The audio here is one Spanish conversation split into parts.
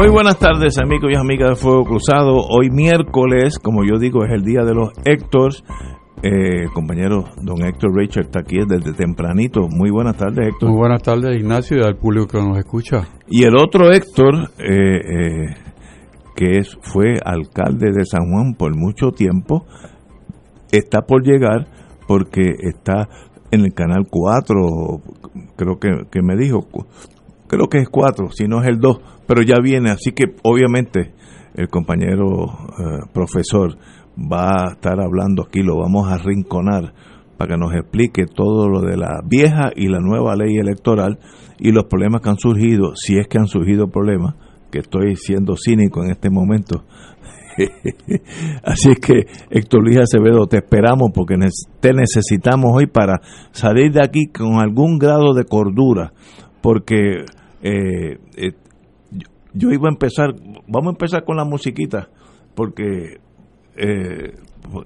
Muy buenas tardes amigos y amigas de Fuego Cruzado. Hoy miércoles, como yo digo, es el día de los Héctors. Eh, compañero don Héctor Richard está aquí desde tempranito. Muy buenas tardes Héctor. Muy buenas tardes Ignacio y al público que nos escucha. Y el otro Héctor, eh, eh, que es, fue alcalde de San Juan por mucho tiempo, está por llegar porque está en el canal 4, creo que, que me dijo, creo que es 4, si no es el 2, pero ya viene, así que obviamente el compañero eh, profesor va a estar hablando aquí, lo vamos a rinconar para que nos explique todo lo de la vieja y la nueva ley electoral y los problemas que han surgido, si es que han surgido problemas, que estoy siendo cínico en este momento. Así que Héctor Luis Acevedo, te esperamos porque te necesitamos hoy para salir de aquí con algún grado de cordura, porque eh, eh, yo iba a empezar, vamos a empezar con la musiquita, porque eh,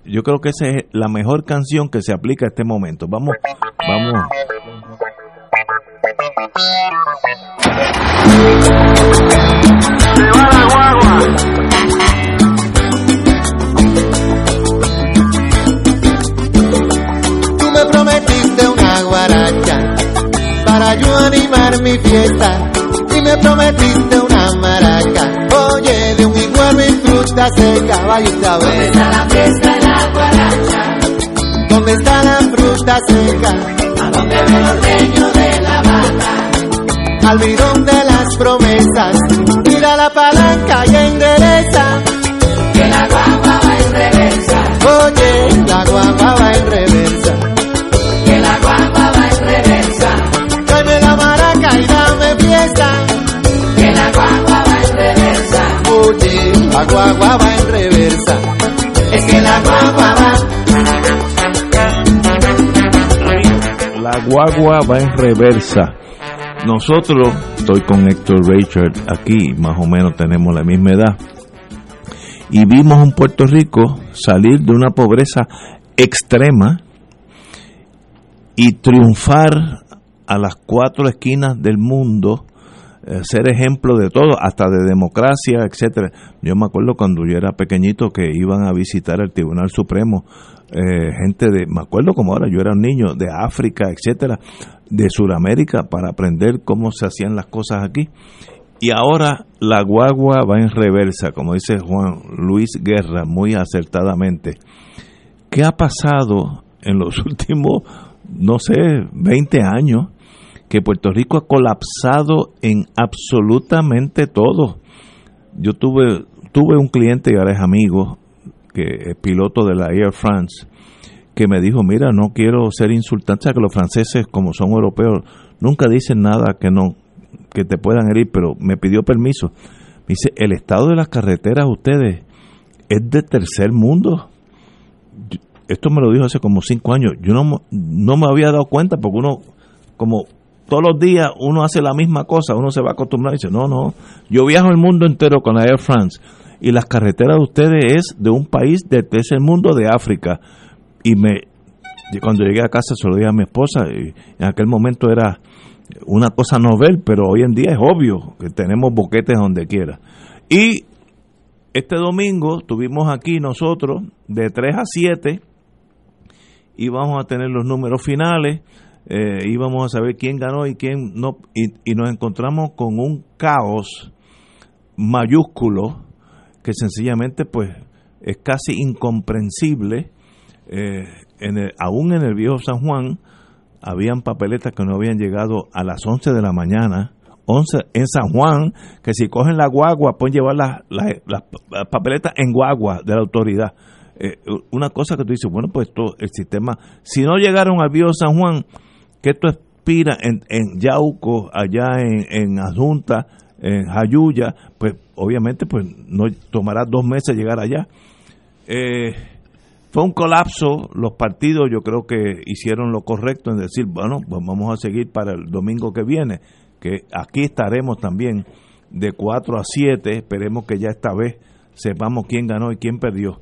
yo creo que esa es la mejor canción que se aplica a este momento. Vamos, vamos. Tú me prometiste una guaracha para yo animar mi fiesta y me prometiste una maraca. Oye, de un igual mi fruta seca, vaya a ¿Dónde está la fiesta de la guaracha? ¿Dónde está la fruta seca? ¿A dónde ve el ordeño de la vaca? Al bidón de las promesas, tira la palanca y endereza. Que la guagua va en reversa. Oye, la guagua va en reversa. Que la guagua la guagua va en reversa. Es que la guagua va. La guagua va en reversa. Nosotros, estoy con Héctor Richard aquí, más o menos tenemos la misma edad, y vimos en Puerto Rico salir de una pobreza extrema y triunfar a las cuatro esquinas del mundo, eh, ser ejemplo de todo, hasta de democracia, etcétera. Yo me acuerdo cuando yo era pequeñito que iban a visitar el Tribunal Supremo eh, gente de, me acuerdo como ahora, yo era un niño de África, etcétera, de Sudamérica para aprender cómo se hacían las cosas aquí. Y ahora la guagua va en reversa, como dice Juan Luis Guerra muy acertadamente. ¿Qué ha pasado en los últimos, no sé, 20 años? Que Puerto Rico ha colapsado en absolutamente todo. Yo tuve, tuve un cliente y ahora es amigo, que es piloto de la Air France, que me dijo, mira, no quiero ser insultante, que los franceses, como son europeos, nunca dicen nada que no que te puedan herir, pero me pidió permiso. Me dice, el estado de las carreteras ustedes es de tercer mundo. Esto me lo dijo hace como cinco años. Yo no, no me había dado cuenta porque uno, como todos los días uno hace la misma cosa, uno se va a acostumbrar y dice, no, no, yo viajo el mundo entero con la Air France y las carreteras de ustedes es de un país de tercer mundo de África. Y me y cuando llegué a casa se lo dije a mi esposa y en aquel momento era una cosa novel, pero hoy en día es obvio que tenemos boquetes donde quiera. Y este domingo tuvimos aquí nosotros de 3 a 7 íbamos a tener los números finales, eh, íbamos a saber quién ganó y quién no, y, nos encontramos con un caos mayúsculo que sencillamente pues es casi incomprensible. Eh, en el- aún en el viejo San Juan habían papeletas que no habían llegado a las 11 de la mañana. 11 en San Juan, que si cogen la guagua pueden llevar las papeletas en guagua de la autoridad. Eh, una cosa que tú dices, bueno, pues todo el sistema, si no llegaron al viejo San Juan, que esto expira en, en Yauco, allá en, en Adjunta, en Jayuya, pues obviamente pues no tomará dos meses llegar allá. eh, fue un colapso. Los partidos yo creo que hicieron lo correcto en decir, bueno, pues vamos a seguir para el domingo que viene, que aquí estaremos también de 4 a 7. Esperemos que ya esta vez sepamos quién ganó y quién perdió.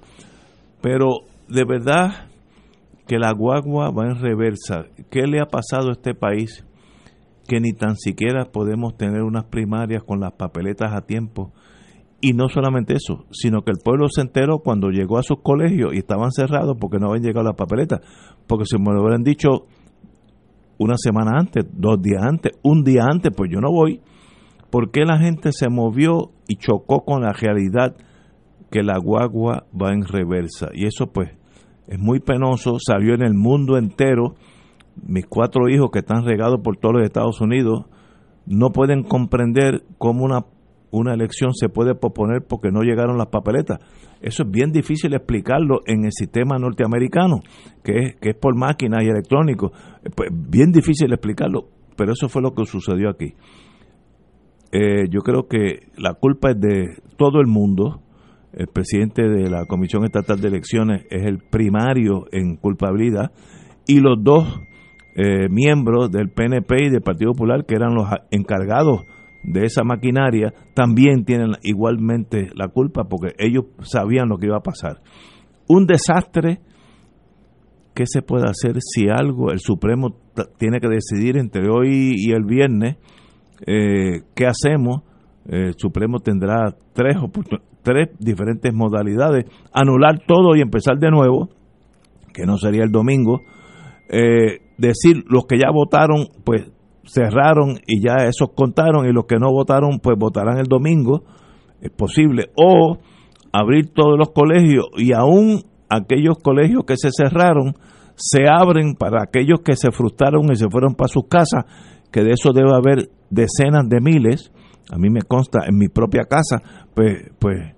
Pero de verdad que la guagua va en reversa. ¿Qué le ha pasado a este país? Que ni tan siquiera podemos tener unas primarias con las papeletas a tiempo y no solamente eso, sino que el pueblo se enteró cuando llegó a sus colegios y estaban cerrados porque no habían llegado las papeletas. Porque si me lo hubieran dicho una semana antes, dos días antes, un día antes, pues yo no voy. ¿Por qué la gente se movió y chocó con la realidad que la guagua va en reversa? Y eso pues es muy penoso, salió en el mundo entero. Mis cuatro hijos que están regados por todos los Estados Unidos no pueden comprender cómo una una elección se puede posponer porque no llegaron las papeletas. Eso es bien difícil explicarlo en el sistema norteamericano, que es, que es por máquinas y electrónicos. Pues bien difícil explicarlo, pero eso fue lo que sucedió aquí. Eh, yo creo que la culpa es de todo el mundo. El presidente de la Comisión Estatal de Elecciones es el primario en culpabilidad y los dos eh, miembros del PNP y del Partido Popular, que eran los encargados de esa maquinaria también tienen igualmente la culpa porque ellos sabían lo que iba a pasar. Un desastre, ¿qué se puede hacer si algo el Supremo tiene que decidir entre hoy y el viernes? Eh, ¿Qué hacemos? El Supremo tendrá tres, tres diferentes modalidades, anular todo y empezar de nuevo, que no sería el domingo, eh, decir los que ya votaron, pues cerraron y ya esos contaron y los que no votaron pues votarán el domingo, es posible, o abrir todos los colegios y aún aquellos colegios que se cerraron se abren para aquellos que se frustraron y se fueron para sus casas, que de eso debe haber decenas de miles, a mí me consta en mi propia casa, pues pues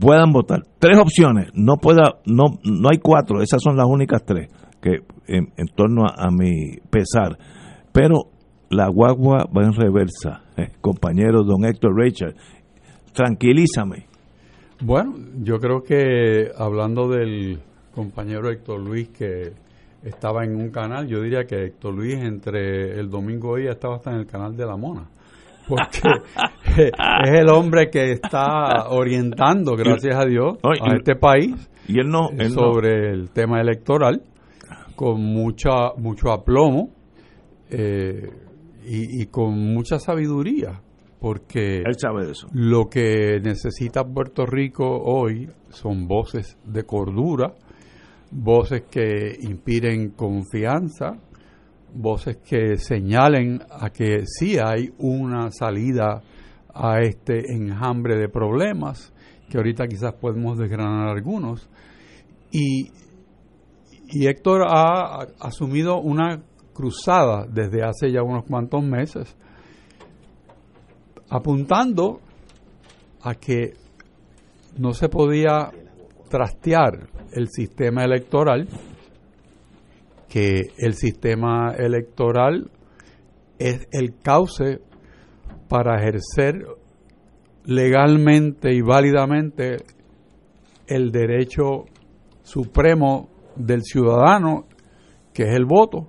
puedan votar. Tres opciones, no pueda no no hay cuatro, esas son las únicas tres que en, torno a, mi pesar. Pero la guagua va en reversa. Eh, compañero don Héctor Richard, tranquilízame. Bueno, yo creo que hablando del compañero Héctor Luis que estaba en un canal, yo diría que Héctor Luis entre el domingo y estaba hasta en el canal de la Mona. Porque es el hombre que está orientando, gracias a Dios, a este país y él no, sobre el tema electoral con mucha mucho aplomo. Eh, y, con mucha sabiduría, porque él sabe eso. Lo que necesita Puerto Rico hoy son voces de cordura, voces que inspiren confianza, voces que señalen a que sí hay una salida a este enjambre de problemas, que ahorita quizás podemos desgranar algunos. Y, y Héctor ha asumido una cruzada desde hace ya unos cuantos meses, apuntando a que no se podía trastear el sistema electoral, que el sistema electoral es el cauce para ejercer legalmente y válidamente el derecho supremo del ciudadano, que es el voto,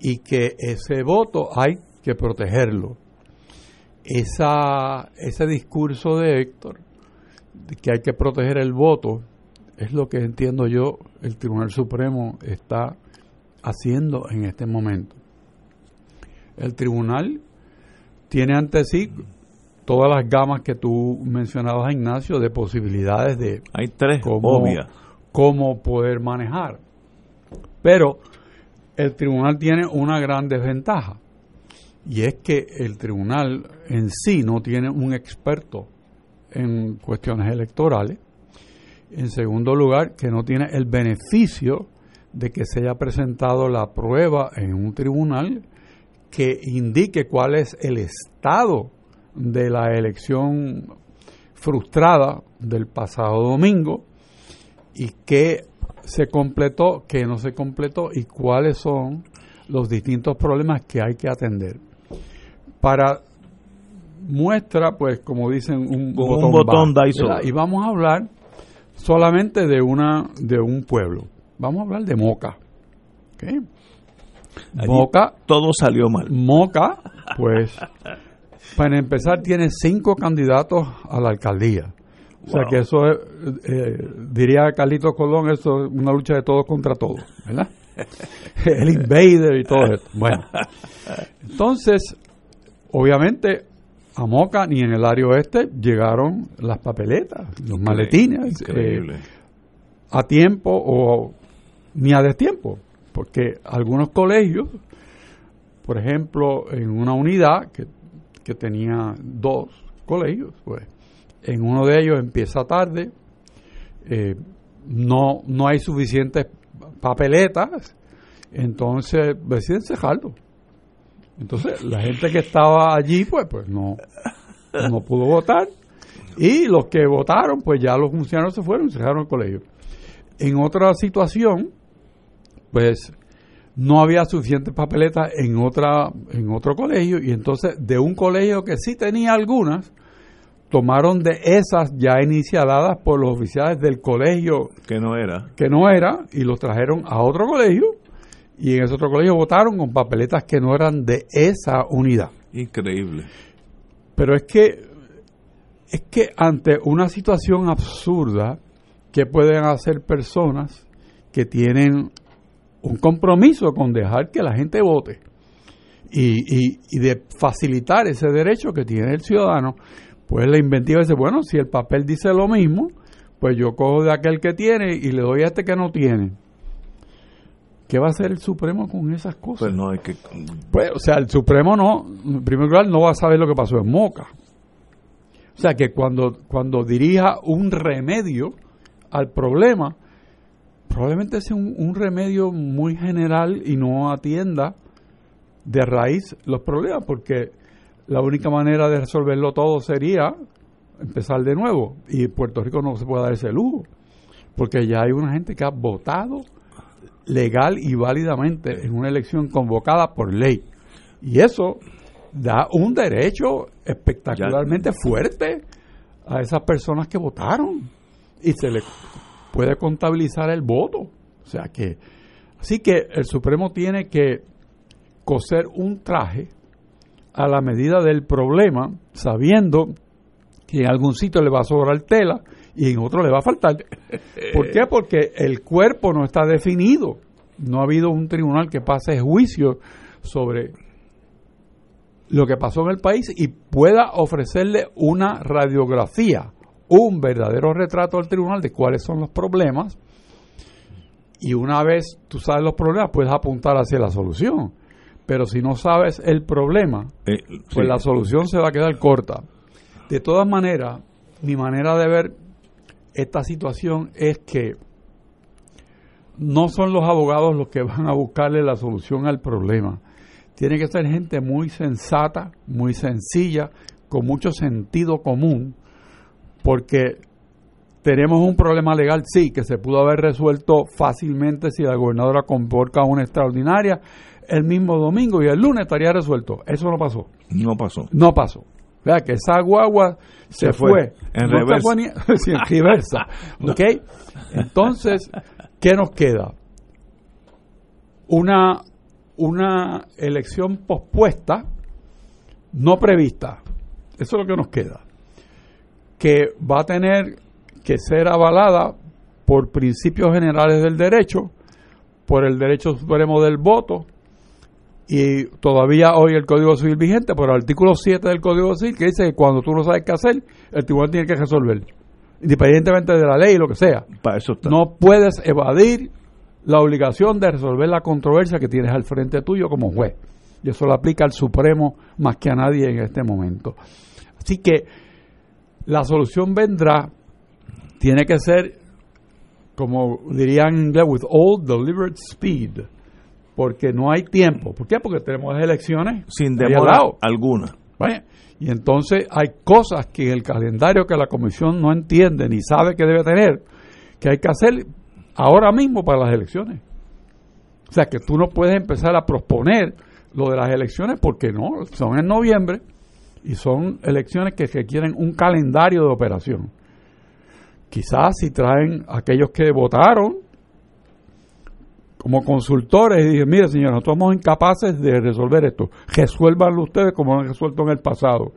y que ese voto hay que protegerlo. Esa, ese discurso de Héctor, de que hay que proteger el voto, es lo que entiendo yo el Tribunal Supremo está haciendo en este momento. El tribunal tiene ante sí todas las gamas que tú mencionabas, Ignacio, de posibilidades de Hay tres, cómo, cómo poder manejar. Pero el tribunal tiene una gran desventaja y es que el tribunal en sí no tiene un experto en cuestiones electorales. En segundo lugar, que no tiene el beneficio de que se haya presentado la prueba en un tribunal que indique cuál es el estado de la elección frustrada del pasado domingo y qué se completó, qué no se completó y cuáles son los distintos problemas que hay que atender. Para muestra, pues como dicen, un, botón, botón Y vamos a hablar solamente de una de un pueblo. Vamos a hablar de Moca. ¿ok? Allí Moca, Todo salió mal. Moca, pues, para empezar, tiene cinco candidatos a la alcaldía. O sea que eso es, eh, diría Carlitos Colón, eso es una lucha de todos contra todos, ¿verdad? El invader y todo esto. Bueno, entonces, obviamente, a Moca ni en el área oeste llegaron las papeletas, los maletines, eh, Increíble. a tiempo o ni a destiempo, porque algunos colegios, por ejemplo, en una unidad que, que tenía dos colegios, pues en uno de ellos empieza tarde, eh, no, no hay suficientes papeletas, entonces deciden cejarlo. Entonces la gente que estaba allí, pues, pues no, no pudo votar. Y los que votaron, pues ya los funcionarios se fueron y cerraron el colegio. En otra situación, pues no había suficientes papeletas en otra en otro colegio y entonces de un colegio que sí tenía algunas tomaron de esas ya iniciadas por los oficiales del colegio Que no era. que no era y los trajeron a otro colegio y en ese otro colegio votaron con papeletas que no eran de esa unidad. Increíble. Pero es que es que ante una situación absurda que pueden hacer personas que tienen un compromiso con dejar que la gente vote y, y- y de facilitar ese derecho que tiene el ciudadano, pues la inventiva dice, bueno, si el papel dice lo mismo, pues yo cojo de aquel que tiene y le doy a este que no tiene. ¿Qué va a hacer el Supremo con esas cosas? Pues no hay que. Pues, o sea, el Supremo no, en primer lugar, no va a saber lo que pasó en Moca. O sea, que cuando, cuando dirija un remedio al problema, probablemente sea un, un remedio muy general y no atienda de raíz los problemas, porque la única manera de resolverlo todo sería empezar de nuevo. Y Puerto Rico no se puede dar ese lujo, porque ya hay una gente que ha votado legal y válidamente en una elección convocada por ley. Y eso da un derecho espectacularmente fuerte a esas personas que votaron y se le puede contabilizar el voto. O sea que, así que el Supremo tiene que coser un traje a la medida del problema, sabiendo que en algún sitio le va a sobrar tela y en otro le va a faltar. ¿Por qué? Porque el cuerpo no está definido. No ha habido un tribunal que pase juicio sobre lo que pasó en el país y pueda ofrecerle una radiografía, un verdadero retrato al tribunal de cuáles son los problemas. Y una vez tú sabes los problemas, puedes apuntar hacia la solución. Pero si no sabes el problema, Eh, pues sí. la solución se va a quedar corta. De todas maneras, mi manera de ver esta situación es que no son los abogados los que van a buscarle la solución al problema. Tiene que ser gente muy sensata, muy sencilla, con mucho sentido común, porque tenemos un problema legal, sí, que se pudo haber resuelto fácilmente si la gobernadora convoca una extraordinaria el mismo domingo y el lunes estaría resuelto. Eso no pasó. No pasó. No pasó. Vea que esa guagua se, Se fue. fue. En No reversa. ni- sí, en reversa. ¿Ok? Entonces, ¿qué nos queda? Una, una elección pospuesta, no prevista. Eso es lo que nos queda. Que va a tener que ser avalada por principios generales del derecho, por el derecho supremo del voto, y todavía hoy el Código Civil vigente, por el artículo 7 del Código Civil, que dice que cuando tú no sabes qué hacer, el tribunal tiene que resolver, independientemente de la ley y lo que sea. Para eso está. No puedes evadir la obligación de resolver la controversia que tienes al frente tuyo como juez. Y eso lo aplica al Supremo más que a nadie en este momento. Así que la solución vendrá, tiene que ser, como dirían en inglés, with all deliberate speed, porque no hay tiempo. ¿Por qué? Porque tenemos las elecciones Sin demora alguna. Y entonces hay cosas que en el calendario que la comisión no entiende ni sabe que debe tener, que hay que hacer ahora mismo para las elecciones. O sea que tú no puedes empezar a proponer lo de las elecciones porque no, son en noviembre y son elecciones que requieren un calendario de operación. quizás si traen aquellos que votaron como consultores y dicen, mire señor, nosotros somos incapaces de resolver esto, resuélvanlo ustedes como lo han resuelto en el pasado.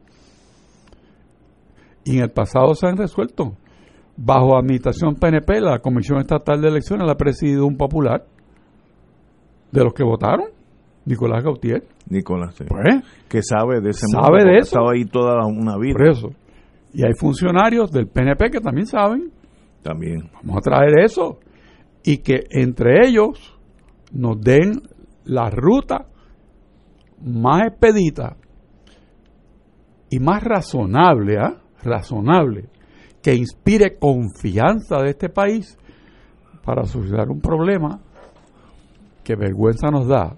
Y en el pasado se han resuelto. Bajo administración PNP, la Comisión Estatal de Elecciones la ha presidido un popular de los que votaron, Nicolás Gautier. Nicolás, sí. Pues, que sabe de ese Sabe mundo, de eso. Ha estado ahí toda una vida. por eso. Y hay funcionarios del PNP que también saben. También. Vamos a traer eso. Y que entre ellos nos den la ruta más expedita y más razonable, ¿ah? razonable, que inspire confianza de este país para solucionar un problema que vergüenza nos da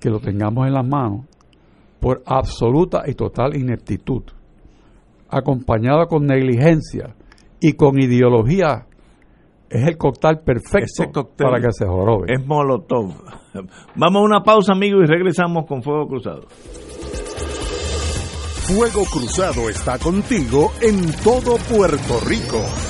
que lo tengamos en las manos por absoluta y total ineptitud, acompañada con negligencia y con ideología, es el cóctel perfecto cóctel para que se jorobe. Es Molotov. Vamos a una pausa, amigos, y regresamos con Fuego Cruzado. Fuego Cruzado está contigo en todo Puerto Rico.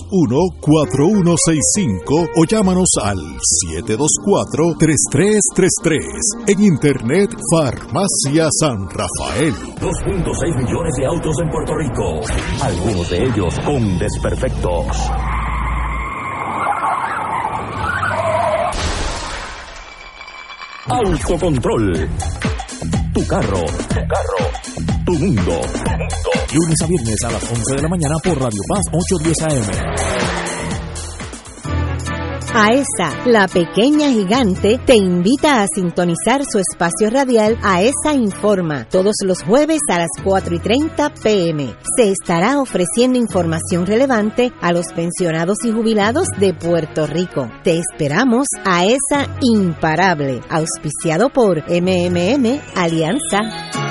721-4165 o llámanos al 724-3333. En internet Farmacia San Rafael. 2.6 millones de autos en Puerto Rico, algunos de ellos con desperfectos. Autocontrol. Tu carro, tu carro, mundo. Lunes a viernes a las 11 de la mañana por Radio Paz 810 AM. AESA, la pequeña gigante, te invita a sintonizar su espacio radial AESA Informa todos los jueves a las 4 y 30 pm. Se estará ofreciendo información relevante a los pensionados y jubilados de Puerto Rico. Te esperamos AESA Imparable, auspiciado por MMM Alianza.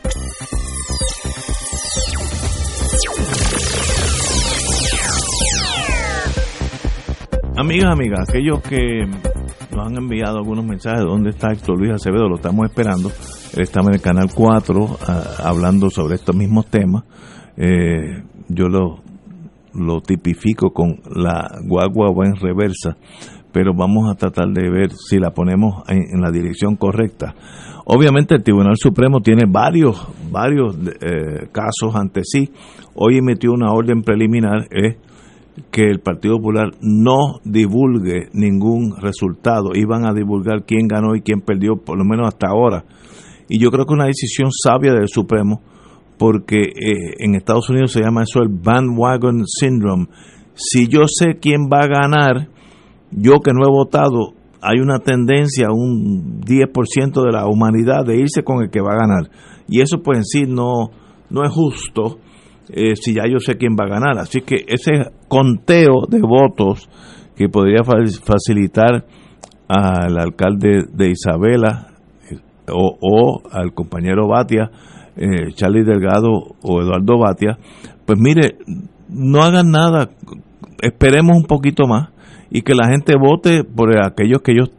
Amigas, amigas, aquellos que nos han enviado algunos mensajes de dónde está Héctor Luis Acevedo, lo estamos esperando. Él está en el canal 4 ah, hablando sobre estos mismos temas. Eh, yo lo, lo tipifico con la guagua en reversa, pero vamos a tratar de ver si la ponemos en, la dirección correcta. Obviamente el Tribunal Supremo tiene varios, varios eh, casos ante sí. Hoy emitió una orden preliminar. Que el Partido Popular no divulgue ningún resultado. Iban a divulgar quién ganó y quién perdió, por lo menos hasta ahora. Y yo creo que una decisión sabia del Supremo, porque eh, en Estados Unidos se llama eso el bandwagon syndrome. Si yo sé quién va a ganar, yo que no he votado, hay una tendencia, un 10% de la humanidad de irse con el que va a ganar. Y eso pues en sí no, no es justo eh, si ya yo sé quién va a ganar. Así que ese conteo de votos que podría fa- facilitar al alcalde de Isabela eh, o, o al compañero Batia, eh, Charlie Delgado o Eduardo Batia, pues mire, no hagan nada, esperemos un poquito más y que la gente vote por aquellos que ellos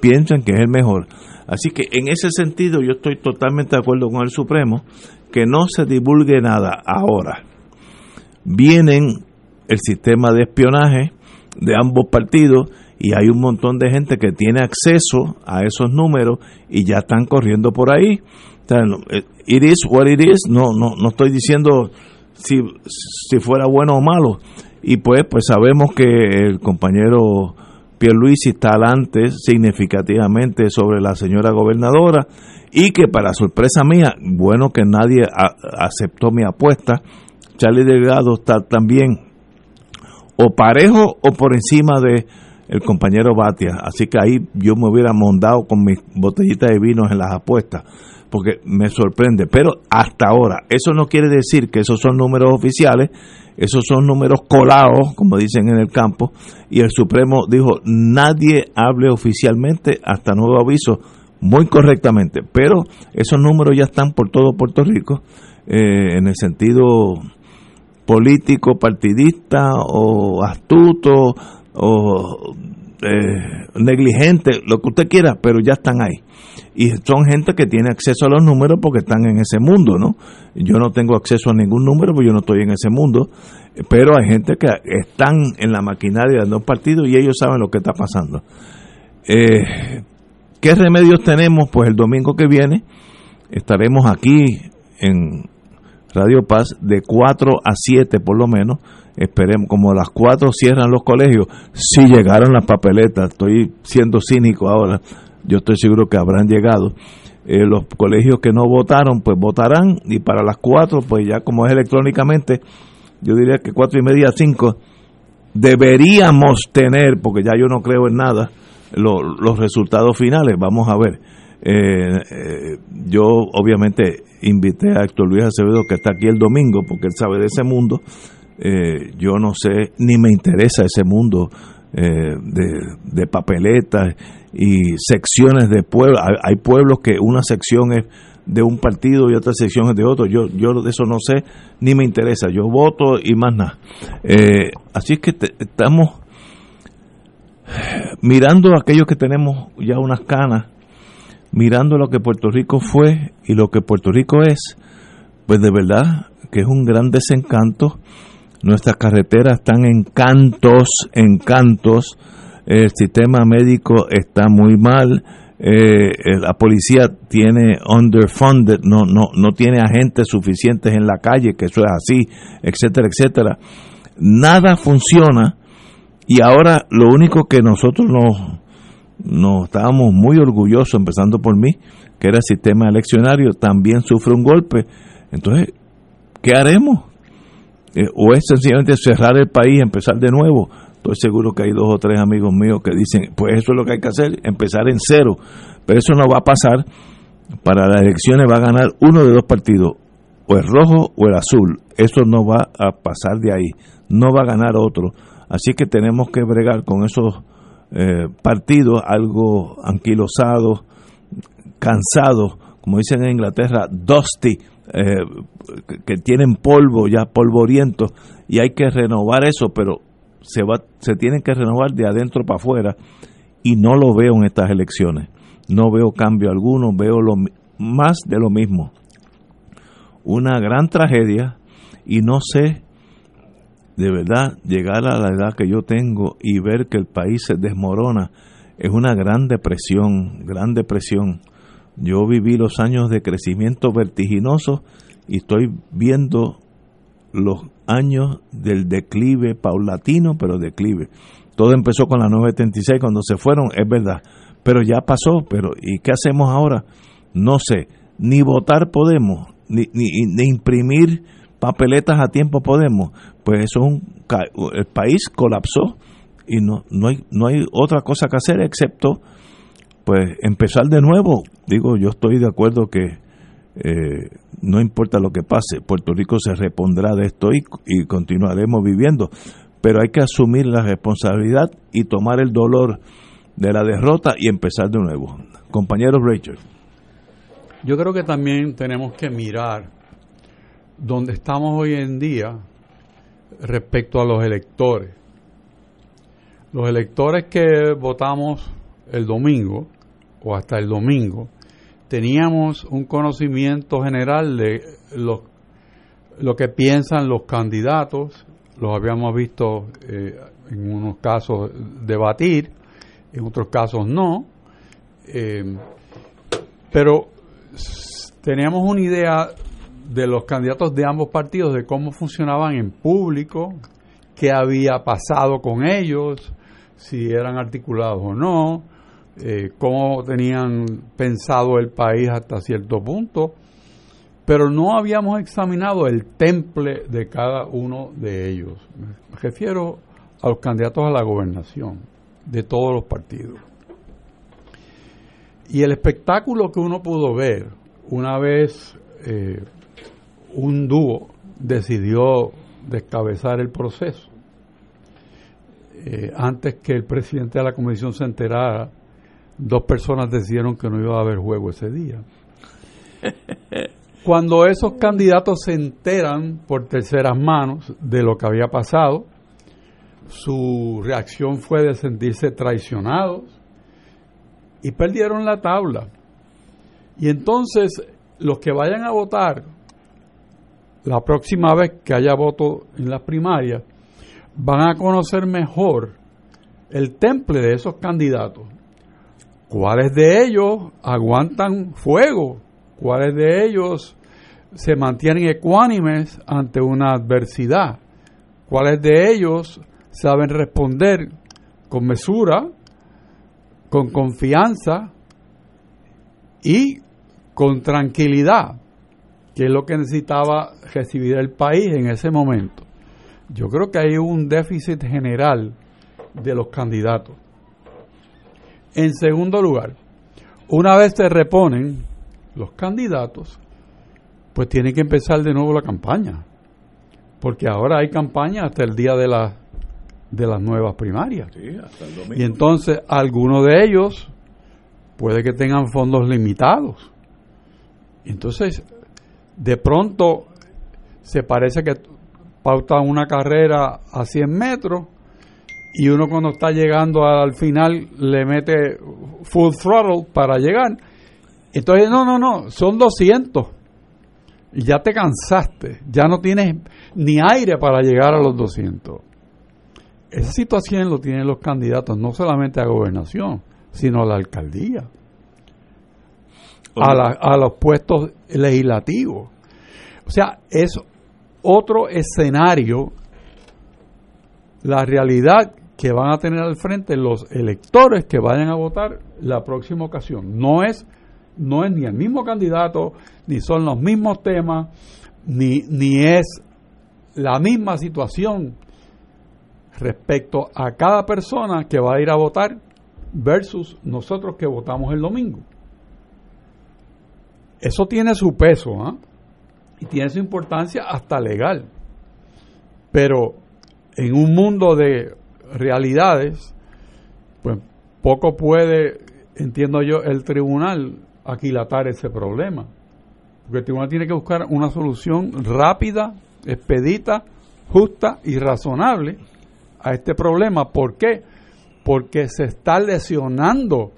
piensan que es el mejor. Así que en ese sentido yo estoy totalmente de acuerdo con el Supremo que no se divulgue nada ahora. Vienen el sistema de espionaje de ambos partidos y hay un montón de gente que tiene acceso a esos números y ya están corriendo por ahí. Eh, it is what it is, no, no, no estoy diciendo si, si fuera bueno o malo. Y pues, pues sabemos que el compañero Pierluisi está adelante significativamente sobre la señora gobernadora y que para sorpresa mía, bueno que nadie aceptó mi apuesta, Charlie Delgado está también o parejo o por encima de el compañero Batia, así que ahí yo me hubiera mondado con mis botellitas de vinos en las apuestas, porque me sorprende, pero hasta ahora, eso no quiere decir que esos son números oficiales, esos son números colados, como dicen en el campo, y el Supremo dijo, nadie hable oficialmente hasta nuevo aviso, muy correctamente, pero esos números ya están por todo Puerto Rico, eh, en el sentido político, partidista o astuto o eh, negligente, lo que usted quiera, pero ya están ahí. Y son gente que tiene acceso a los números porque están en ese mundo, ¿no? Yo no tengo acceso a ningún número porque yo no estoy en ese mundo, pero hay gente que están en la maquinaria de los partidos y ellos saben lo que está pasando. Eh, ¿Qué remedios tenemos? Pues el domingo que viene estaremos aquí en Radio Paz de 4 a 7 por lo menos esperemos, como a las 4 cierran los colegios, si llegaron las papeletas, estoy siendo cínico ahora, yo estoy seguro que habrán llegado. Eh, los colegios que no votaron, pues votarán, y para las 4, pues ya como es electrónicamente, yo diría que 4 y media, 5, deberíamos tener, porque ya yo no creo en nada, los resultados finales, vamos a ver. Eh, eh, yo obviamente invité a Héctor Luis Acevedo que está aquí el domingo porque él sabe de ese mundo eh, yo no sé, ni me interesa ese mundo eh, de, papeletas y secciones de pueblos. Hay, pueblos que una sección es de un partido y otra sección es de otro. Yo, yo de eso no sé, ni me interesa. Yo voto y más nada. Eh, así es que estamos mirando aquellos que tenemos ya unas canas, mirando lo que Puerto Rico fue y lo que Puerto Rico es, pues de verdad que es un gran desencanto Nuestras carreteras están en cantos, en cantos. El sistema médico está muy mal. Eh, la policía tiene underfunded, no, no, no tiene agentes suficientes en la calle, que eso es así, etcétera, etcétera. Nada funciona y ahora lo único que nosotros nos, nos estábamos muy orgullosos, empezando por mí, que era el sistema eleccionario, también sufre un golpe. Entonces, ¿qué haremos? Eh, o es sencillamente cerrar el país empezar de nuevo. Estoy seguro que hay dos o tres amigos míos que dicen, pues eso es lo que hay que hacer, empezar en cero. Pero eso no va a pasar. Para las elecciones va a ganar uno de dos partidos, o el rojo o el azul. Eso no va a pasar de ahí. No va a ganar otro. Así que tenemos que bregar con esos eh, partidos algo anquilosados, cansados, como dicen en Inglaterra, dusty, eh, que tienen polvo ya, polvoriento, y hay que renovar eso, pero se, va, se tienen que renovar de adentro para afuera, y no lo veo en estas elecciones. No veo cambio alguno, veo lo, más de lo mismo. Una gran tragedia, y no sé de verdad llegar a la edad que yo tengo y ver que el país se desmorona es una gran depresión, gran depresión. Yo viví los años de crecimiento vertiginoso y estoy viendo los años del declive paulatino, pero declive. Todo empezó con la 976 cuando se fueron, es verdad, pero ya pasó, pero ¿y qué hacemos ahora? No sé, ni votar podemos, ni, ni, imprimir papeletas a tiempo podemos, pues eso es un, el país colapsó y no, no, hay, no hay otra cosa que hacer excepto pues empezar de nuevo. Digo, yo estoy de acuerdo que eh, no importa lo que pase, Puerto Rico se repondrá de esto y, y, continuaremos viviendo, pero hay que asumir la responsabilidad y tomar el dolor de la derrota y empezar de nuevo. Compañero Rachel. Yo creo que también tenemos que mirar dónde estamos hoy en día respecto a los electores. los electores que votamos el domingo, o hasta el domingo, teníamos un conocimiento general de lo, lo que piensan los candidatos, los habíamos visto eh, en unos casos debatir, en otros casos no, eh, pero teníamos una idea de los candidatos de ambos partidos de cómo funcionaban en público, qué había pasado con ellos, si eran articulados o no, eh, cómo tenían pensado el país hasta cierto punto, pero no habíamos examinado el temple de cada uno de ellos. Me refiero a los candidatos a la gobernación de todos los partidos. Y el espectáculo que uno pudo ver una vez eh, un dúo decidió descabezar el proceso, eh, antes que el presidente de la comisión se enterara, dos personas decidieron que no iba a haber juego ese día. Cuando esos candidatos se enteran por terceras manos de lo que había pasado, su reacción fue de sentirse traicionados y perdieron la tabla. Y entonces los que vayan a votar la próxima vez que haya voto en las primarias, van a conocer mejor el temple de esos candidatos. ¿Cuáles de ellos aguantan fuego? ¿Cuáles de ellos se mantienen ecuánimes ante una adversidad? ¿Cuáles de ellos saben responder con mesura, con confianza y con tranquilidad, que es lo que necesitaba recibir el país en ese momento? Yo creo que hay un déficit general de los candidatos. En segundo lugar, una vez se reponen los candidatos, pues tiene que empezar de nuevo la campaña. Porque ahora hay campaña hasta el día de, la, de las nuevas primarias. y entonces algunos de ellos puede que tengan fondos limitados. Entonces, de pronto se parece que pauta una carrera a 100 metros y uno cuando está llegando al final le mete full throttle para llegar. Entonces, no, no, no, son 200. Y ya te cansaste, ya no tienes ni aire para llegar a los 200. Esa situación lo tienen los candidatos, no solamente a gobernación, sino a la alcaldía, a, a los puestos legislativos. O sea, es otro escenario la realidad que van a tener al frente los electores que vayan a votar la próxima ocasión. No es, no es ni el mismo candidato, ni son los mismos temas, ni, ni es la misma situación respecto a cada persona que va a ir a votar versus nosotros que votamos el domingo. Eso tiene su peso ¿ah? y tiene su importancia hasta legal. Pero en un mundo de realidades, pues poco puede, entiendo yo, el tribunal aquilatar ese problema. Porque el tribunal tiene que buscar una solución rápida, expedita, justa y razonable a este problema. ¿Por qué? Porque se está lesionando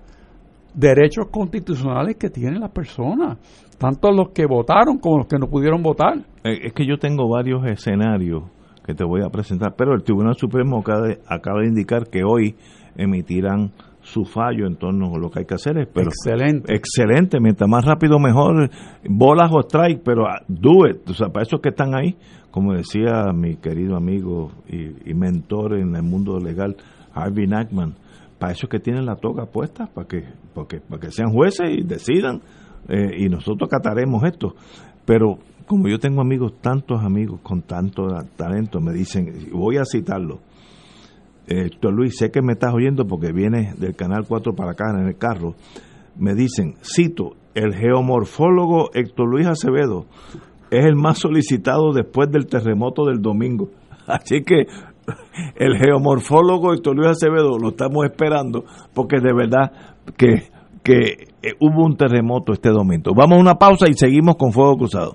derechos constitucionales que tienen las personas, tanto los que votaron como los que no pudieron votar. Eh, es que yo tengo varios escenarios que te voy a presentar, pero el Tribunal Supremo acaba de, indicar que hoy emitirán su fallo en torno a lo que hay que hacer. Pero excelente. Excelente, mientras más rápido mejor, bolas o strike, pero ah, do it. O sea, para esos que están ahí, como decía mi querido amigo y, mentor en el mundo legal, Harvey Nackman, para esos que tienen la toga puesta, para que, para para que sean jueces y decidan, eh, y nosotros acataremos esto. Pero como yo tengo amigos, tantos amigos con tanto talento, me dicen, voy a citarlo. Héctor Luis, sé que me estás oyendo porque vienes del Canal 4 para acá en el carro. Me dicen, cito, el geomorfólogo Héctor Luis Acevedo es el más solicitado después del terremoto del domingo. Así que el geomorfólogo Héctor Luis Acevedo lo estamos esperando porque de verdad que, que eh, hubo un terremoto este domingo. Vamos a una pausa y seguimos con Fuego Cruzado.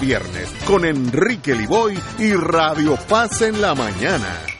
viernes con Enrique Liboy y Radio Paz en la mañana.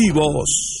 vivos!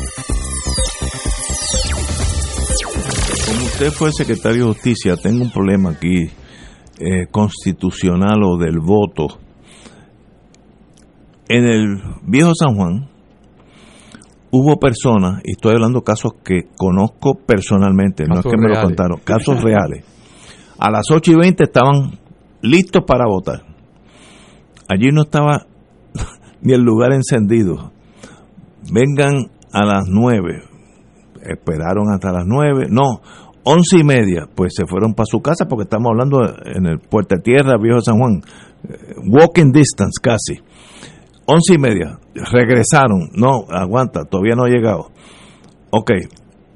Usted fue secretario de Justicia, tengo un problema aquí eh, constitucional o del voto. En el viejo San Juan hubo personas, y estoy hablando de casos que conozco personalmente, no es que me lo contaron, casos reales. A las 8 y 20 estaban listos para votar. Allí no estaba ni el lugar encendido. Vengan a las 9. Esperaron hasta las 9. No, once y media. Pues se fueron para su casa porque estamos hablando en el Puerta Tierra, Viejo San Juan. Eh, Walking distance casi. Once y media. Regresaron. No, aguanta, todavía no ha llegado. Ok,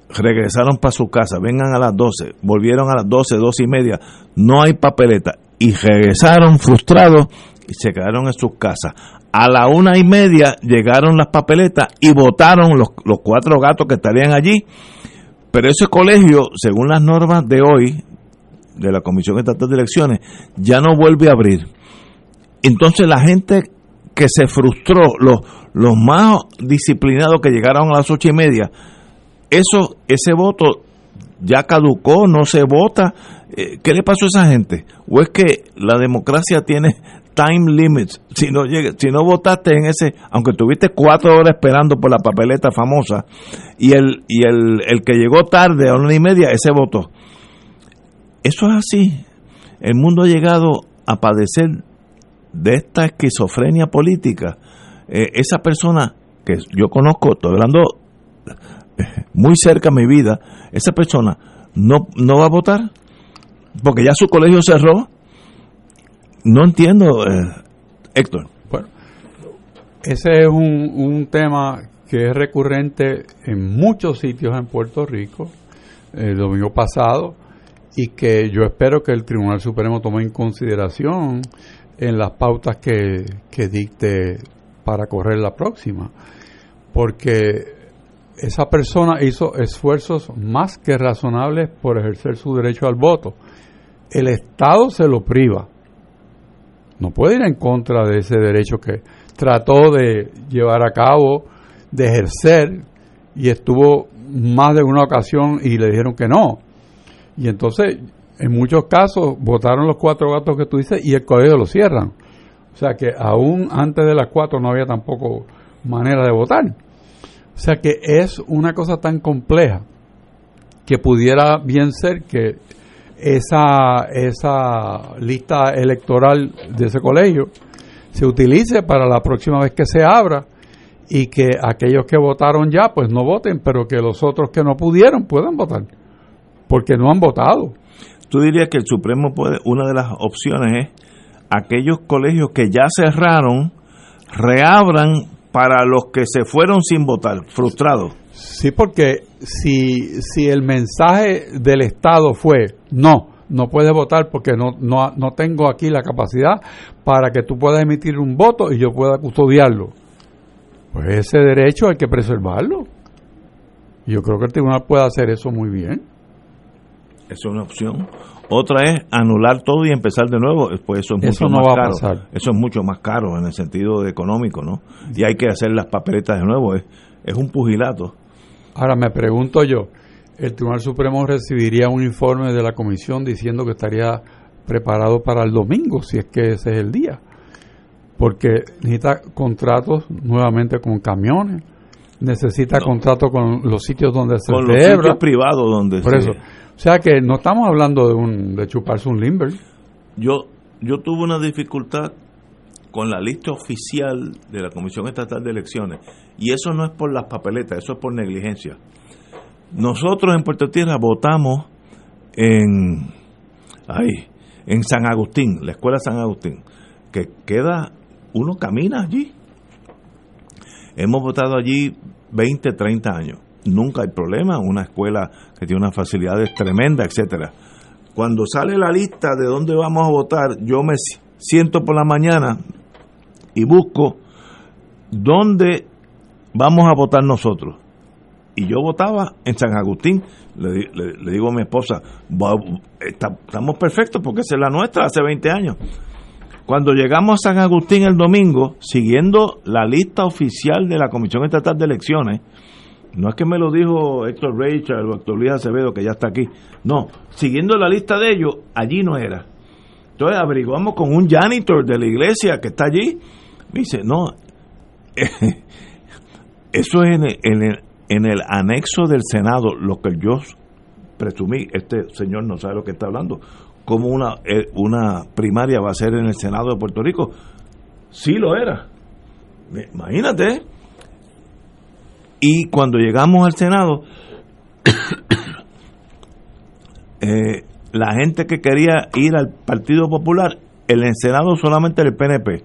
regresaron para su casa, vengan a las 12, volvieron a las 12, 12 y media, no hay papeleta, y regresaron frustrados y se quedaron en sus casas. A la una y media llegaron las papeletas y votaron los, los cuatro gatos que estarían allí, pero ese colegio, según las normas de hoy, de la Comisión Estatal de Elecciones, ya no vuelve a abrir. Entonces la gente que se frustró, los, los más disciplinados que llegaron a las ocho y media, eso, ese voto ya caducó, no se vota. Eh, ¿Qué le pasó a esa gente? ¿O es que la democracia tiene time limits? Si no, si no votaste en ese, aunque tuviste cuatro horas esperando por la papeleta famosa, y el, y el, el que llegó tarde a una y media, ese votó. Eso es así. El mundo ha llegado a padecer de esta esquizofrenia política. Eh, esa persona que yo conozco, estoy hablando muy cerca a mi vida, esa persona no, no va a votar porque ya su colegio cerró. No entiendo, eh, Héctor. Bueno, ese es un, un tema que es recurrente en muchos sitios en Puerto Rico el domingo pasado y que yo espero que el Tribunal Supremo tome en consideración en las pautas que, que dicte para correr la próxima. Porque esa persona hizo esfuerzos más que razonables por ejercer su derecho al voto. El Estado se lo priva. No puede ir en contra de ese derecho que trató de llevar a cabo de ejercer y estuvo más de una ocasión y le dijeron que no. Y entonces, en muchos casos, votaron los cuatro gatos que tú dices y el colegio lo cierran. O sea que aún antes de las cuatro no había tampoco manera de votar. O sea que es una cosa tan compleja que pudiera bien ser que esa, esa lista electoral de ese colegio se utilice para la próxima vez que se abra y que aquellos que votaron ya pues no voten, pero que los otros que no pudieron puedan votar, porque no han votado. Tú dirías que el Supremo puede, una de las opciones es aquellos colegios que ya cerraron, reabran para los que se fueron sin votar, frustrados. Sí, porque si, si el mensaje del Estado fue no, no puedes votar porque no, no, no tengo aquí la capacidad para que tú puedas emitir un voto y yo pueda custodiarlo. Pues ese derecho hay que preservarlo. Yo creo que el tribunal puede hacer eso muy bien. Esa es una opción. Otra es anular todo y empezar de nuevo. Pues eso es Eso mucho no más va a caro. pasar. Eso es mucho más caro en el sentido económico, ¿no? Y hay que hacer las papeletas de nuevo. Es, es un pugilato. Ahora me pregunto yo, ¿el Tribunal Supremo recibiría un informe de la comisión diciendo que estaría preparado para el domingo, si es que ese es el día? Porque necesita contratos nuevamente con camiones, necesita contratos con los sitios donde se Con los sitios privados donde Por se- eso. O sea que no estamos hablando de, un, de chuparse un limber. Yo, yo tuve una dificultad con la lista oficial de la Comisión Estatal de Elecciones. Y eso no es por las papeletas, eso es por negligencia. Nosotros en Puerto Tierra votamos en, ay, en San Agustín, la escuela San Agustín, que queda, uno camina allí. Hemos votado allí 20, 30 años. Nunca hay problema, una escuela que tiene unas facilidades tremendas, etcétera. Cuando sale la lista de dónde vamos a votar, yo me si- siento por la mañana y busco dónde vamos a votar nosotros. Y yo votaba en San Agustín. Le, di- le- le digo a mi esposa, "Va- está- estamos perfectos porque esa es la nuestra hace 20 años. Cuando llegamos a San Agustín el domingo, siguiendo la lista oficial de la Comisión Estatal de Elecciones, no es que me lo dijo Héctor Rachel o Héctor Luis Acevedo, que ya está aquí. No, siguiendo la lista de ellos, allí no era. Entonces averiguamos con un janitor de la iglesia que está allí. Dice, no, eso es en el, en el- en el anexo del Senado, lo que yo presumí, este señor no sabe lo que está hablando, como una, eh, una primaria va a ser en el Senado de Puerto Rico. Sí lo era. Imagínate. Y cuando llegamos al Senado, eh, la gente que quería ir al Partido Popular, el en Senado solamente el PNP.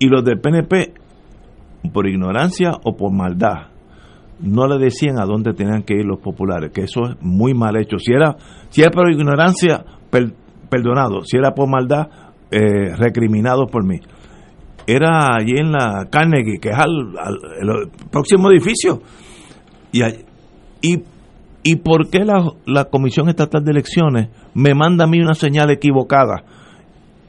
Y los del PNP, por ignorancia o por maldad, no le decían a dónde tenían que ir los populares, que eso es muy mal hecho. Si era, si era por ignorancia, per- perdonado. Si era por maldad, eh, recriminado por mí. Era allí en la Carnegie, que es al, al- el próximo edificio. Y, y, ¿Y por qué la, la Comisión Estatal de Elecciones me manda a mí una señal equivocada?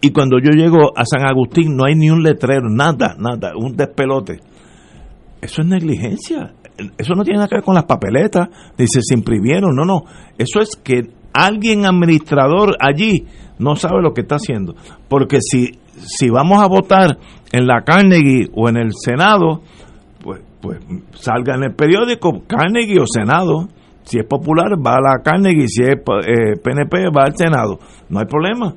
Y cuando yo llego a San Agustín no hay ni un letrero, nada, nada, un despelote. Eso es negligencia. Eso no tiene nada que ver con las papeletas, ni se se imprimieron, no, no. Eso es que alguien administrador allí no sabe lo que está haciendo. Porque si, si vamos a votar en la Carnegie o en el Senado, pues, pues salga en el periódico Carnegie o Senado. Si es popular, va a la Carnegie, si es eh, PNP, va al Senado. No hay problema.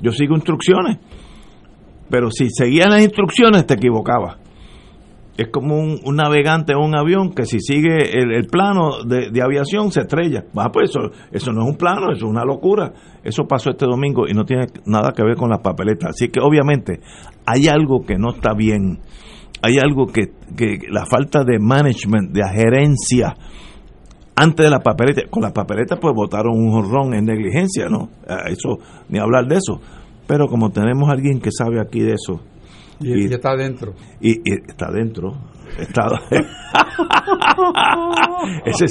Yo sigo instrucciones. Pero si seguías las instrucciones, te equivocabas. Es como un, navegante en un avión que si sigue el, el plano de, de aviación se estrella. Ah, pues eso, eso no es un plano, eso es una locura. Eso pasó este domingo y no tiene nada que ver con las papeletas. Así que obviamente hay algo que no está bien. Hay algo que, que la falta de management, de gerencia antes de la papeleta. Con las papeletas pues votaron un jorrón en negligencia, ¿no? Eso, ni hablar de eso. Pero como tenemos a alguien que sabe aquí de eso, Y, y está adentro. y, y está dentro. Está, ese,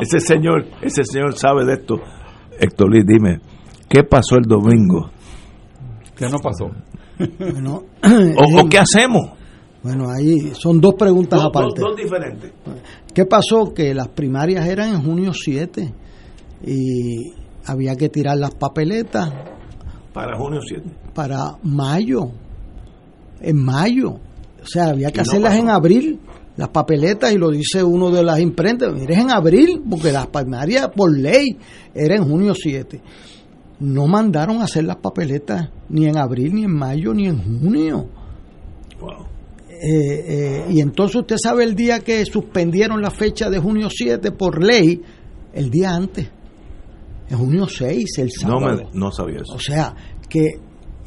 ese señor, ese señor sabe de esto. Héctor Luis, dime, ¿qué pasó el domingo? ¿Qué no pasó? Bueno, ¿O, o qué hacemos? Bueno, ahí son dos preguntas Dos, aparte. dos- dos diferentes. ¿Qué pasó? Que las primarias eran en junio 7 y había que tirar las papeletas Para junio 7. para mayo. En mayo. O sea, había que no hacerlas pasó. en abril, las papeletas, y lo dice uno de las imprentas, mire, es en abril, porque las primarias por ley era en junio 7. No mandaron a hacer las papeletas ni en abril, ni en mayo, ni en junio. Eh, eh, y entonces usted sabe el día que suspendieron la fecha de junio 7 por ley, el día antes, en junio 6, el No, sábado. me, no sabía eso. O sea, que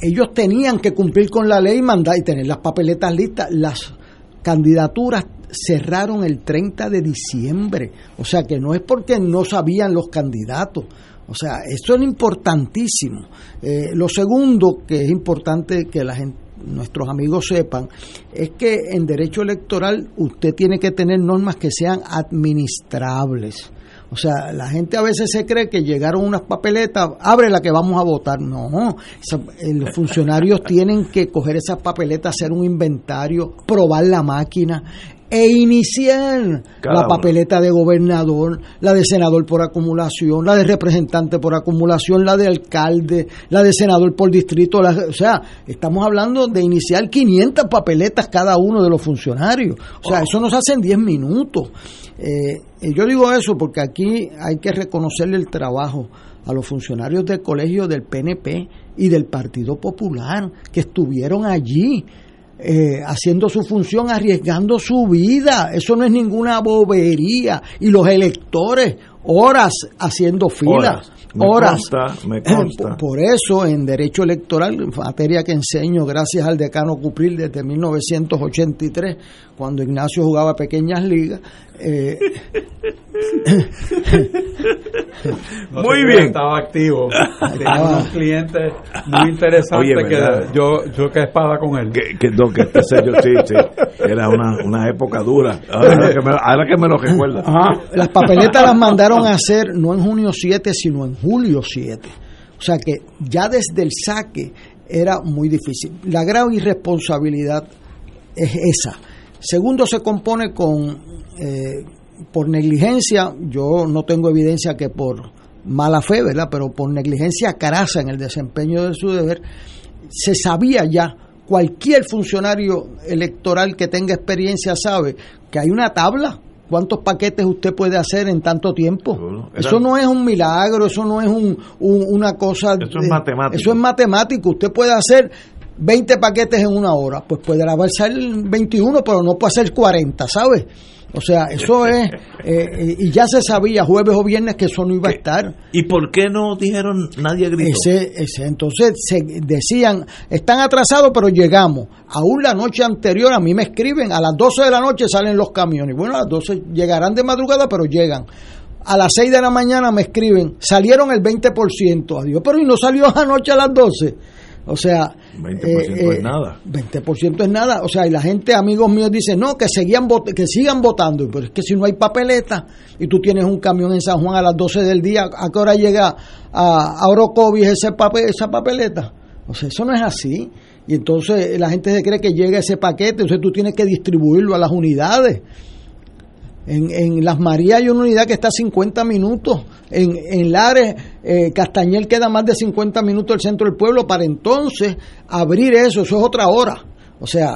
ellos tenían que cumplir con la ley y mandar y tener las papeletas listas. Las candidaturas cerraron el 30 de diciembre. O sea, que no es porque no sabían los candidatos. O sea, eso es importantísimo. Eh, lo segundo que es importante que la gente nuestros amigos sepan, es que en derecho electoral usted tiene que tener normas que sean administrables. O sea, la gente a veces se cree que llegaron unas papeletas, abre la que vamos a votar. No, eh, los funcionarios tienen que coger esas papeletas, hacer un inventario, probar la máquina e iniciar Cada la uno. papeleta de gobernador, la de senador por acumulación, la de representante por acumulación, la de alcalde, la de senador por distrito. la- o sea, estamos hablando de iniciar 500 papeletas cada uno de los funcionarios. O sea, eso nos hace en 10 minutos. Eh, y yo digo eso porque aquí hay que reconocerle el trabajo a los funcionarios del colegio del PNP y del Partido Popular que estuvieron allí eh, haciendo su función, arriesgando su vida. Eso no es ninguna bobería. Y los electores, horas haciendo filas. Horas. Me Horas. consta, me consta. Por, eso, en Derecho Electoral, materia que enseño gracias al decano Cupril desde 1983, cuando Ignacio jugaba pequeñas ligas, eh, No Muy bien. Estaba activo. Tenía unos clientes muy interesantes que yo, yo que espada con él. Que, que, no, que este sello, sí, sí. Era una, una época dura. Ahora que me, ahora que me lo recuerda. Las papeletas las mandaron a hacer no en junio 7, sino en julio 7. O sea que ya desde el saque era muy difícil. La grave irresponsabilidad es esa. Segundo, se compone con, eh, por negligencia, yo no tengo evidencia que por mala fe, ¿verdad? Pero por negligencia carasa en el desempeño de su deber, se sabía ya, cualquier funcionario electoral que tenga experiencia sabe que hay una tabla. ¿Cuántos paquetes usted puede hacer en tanto tiempo? Era- Eso no es un milagro, eso no es un, un- una cosa... Eso es matemático. Eso es matemático. Usted puede hacer 20 paquetes en una hora. Pues puede hacer 21, pero no puede hacer 40, ¿sabe? O sea, eso es... eh, y ya se sabía jueves o viernes que eso no iba a estar. ¿Y por qué no dijeron nadie gritó? Ese, ese, entonces se decían, están atrasados, pero llegamos. Aún la noche anterior a mí me escriben, a las 12 de la noche salen los camiones. Bueno, a las 12 llegarán de madrugada, pero llegan. A las 6 de la mañana me escriben, salieron el 20%. Adiós, pero y no salió anoche a las 12. O sea, 20% eh, es eh, nada. 20% es nada. O sea, y la gente, amigos míos, dicen, no, que, seguían vot- que sigan votando. Pero es que si no hay papeleta y tú tienes un camión en San Juan a las 12 del día, ¿a qué hora llega a, a Orocovis ese papel, esa papeleta? O sea, eso no es así. Y entonces la gente se cree que llega ese paquete, entonces tú tienes que distribuirlo a las unidades. En, en Las Marías hay una unidad que está a 50 minutos. En, en Lares, eh, Castañel queda más de 50 minutos del centro del pueblo. Para entonces abrir eso, eso es otra hora. O sea,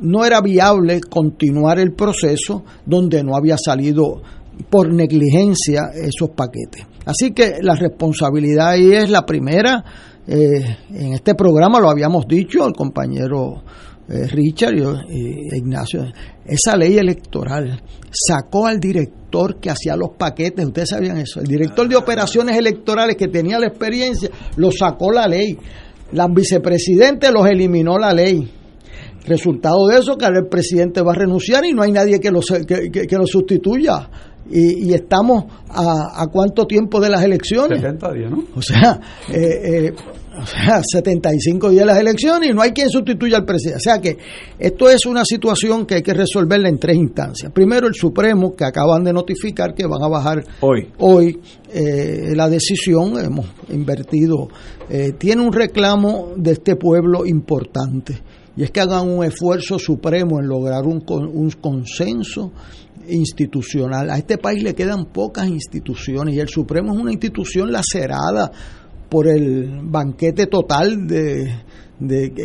no era viable continuar el proceso donde no había salido por negligencia esos paquetes. Así que la responsabilidad ahí es la primera. eh, en este programa lo habíamos dicho, el compañero eh, Richard y, y Ignacio, esa ley electoral sacó al director que hacía los paquetes, ustedes sabían eso, el director de operaciones electorales que tenía la experiencia, lo sacó la ley. La vicepresidente los eliminó la ley. Resultado de eso, que ahora el presidente va a renunciar y no hay nadie que lo, que- que lo sustituya. Y, y estamos a, a cuánto tiempo de las elecciones. 70 días, ¿no? O sea, eh, eh, o sea, 75 días de las elecciones y no hay quien sustituya al presidente. O sea que esto es una situación que hay que resolverla en tres instancias. Primero, el Supremo, que acaban de notificar que van a bajar Hoy. hoy eh, la decisión, hemos invertido, eh, tiene un reclamo de este pueblo importante, y es que hagan un esfuerzo supremo en lograr un, un consenso institucional. A este país le quedan pocas instituciones y el Supremo es una institución lacerada por el banquete total de,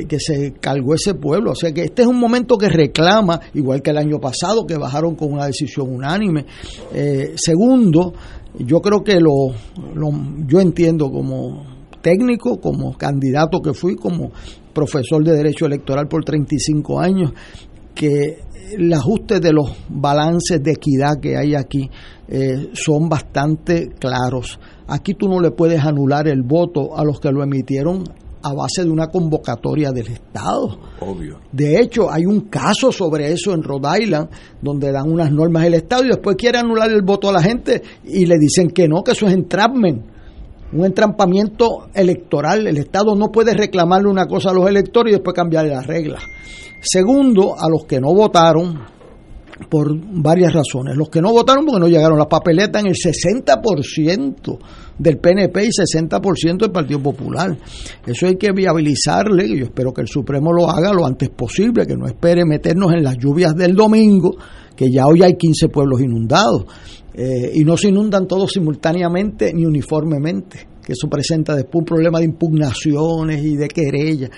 que, se cargó ese pueblo. O sea que este es un momento que reclama, igual que el año pasado, que bajaron con una decisión unánime. Eh, segundo, yo creo que lo, yo entiendo como técnico, como candidato que fui, como profesor de Derecho Electoral por 35 años, que el ajuste de los balances de equidad que hay aquí eh, son bastante claros. Aquí tú no le puedes anular el voto a los que lo emitieron a base de una convocatoria del Estado. Obvio. De hecho, hay un caso sobre eso en Rhode Island, donde dan unas normas del Estado y después quiere anular el voto a la gente y le dicen que no, que eso es entrapment, un entrampamiento electoral. El Estado no puede reclamarle una cosa a los electores y después cambiarle las reglas. Segundo, a los que no votaron, por varias razones. Los que no votaron porque no llegaron las papeletas en el 60% del PNP y 60% del Partido Popular. Eso hay que viabilizarle y yo espero que el Supremo lo haga lo antes posible, que no espere meternos en las lluvias del domingo, que ya hoy hay 15 pueblos inundados eh, y no se inundan todos simultáneamente ni uniformemente que eso presenta después un problema de impugnaciones y de querella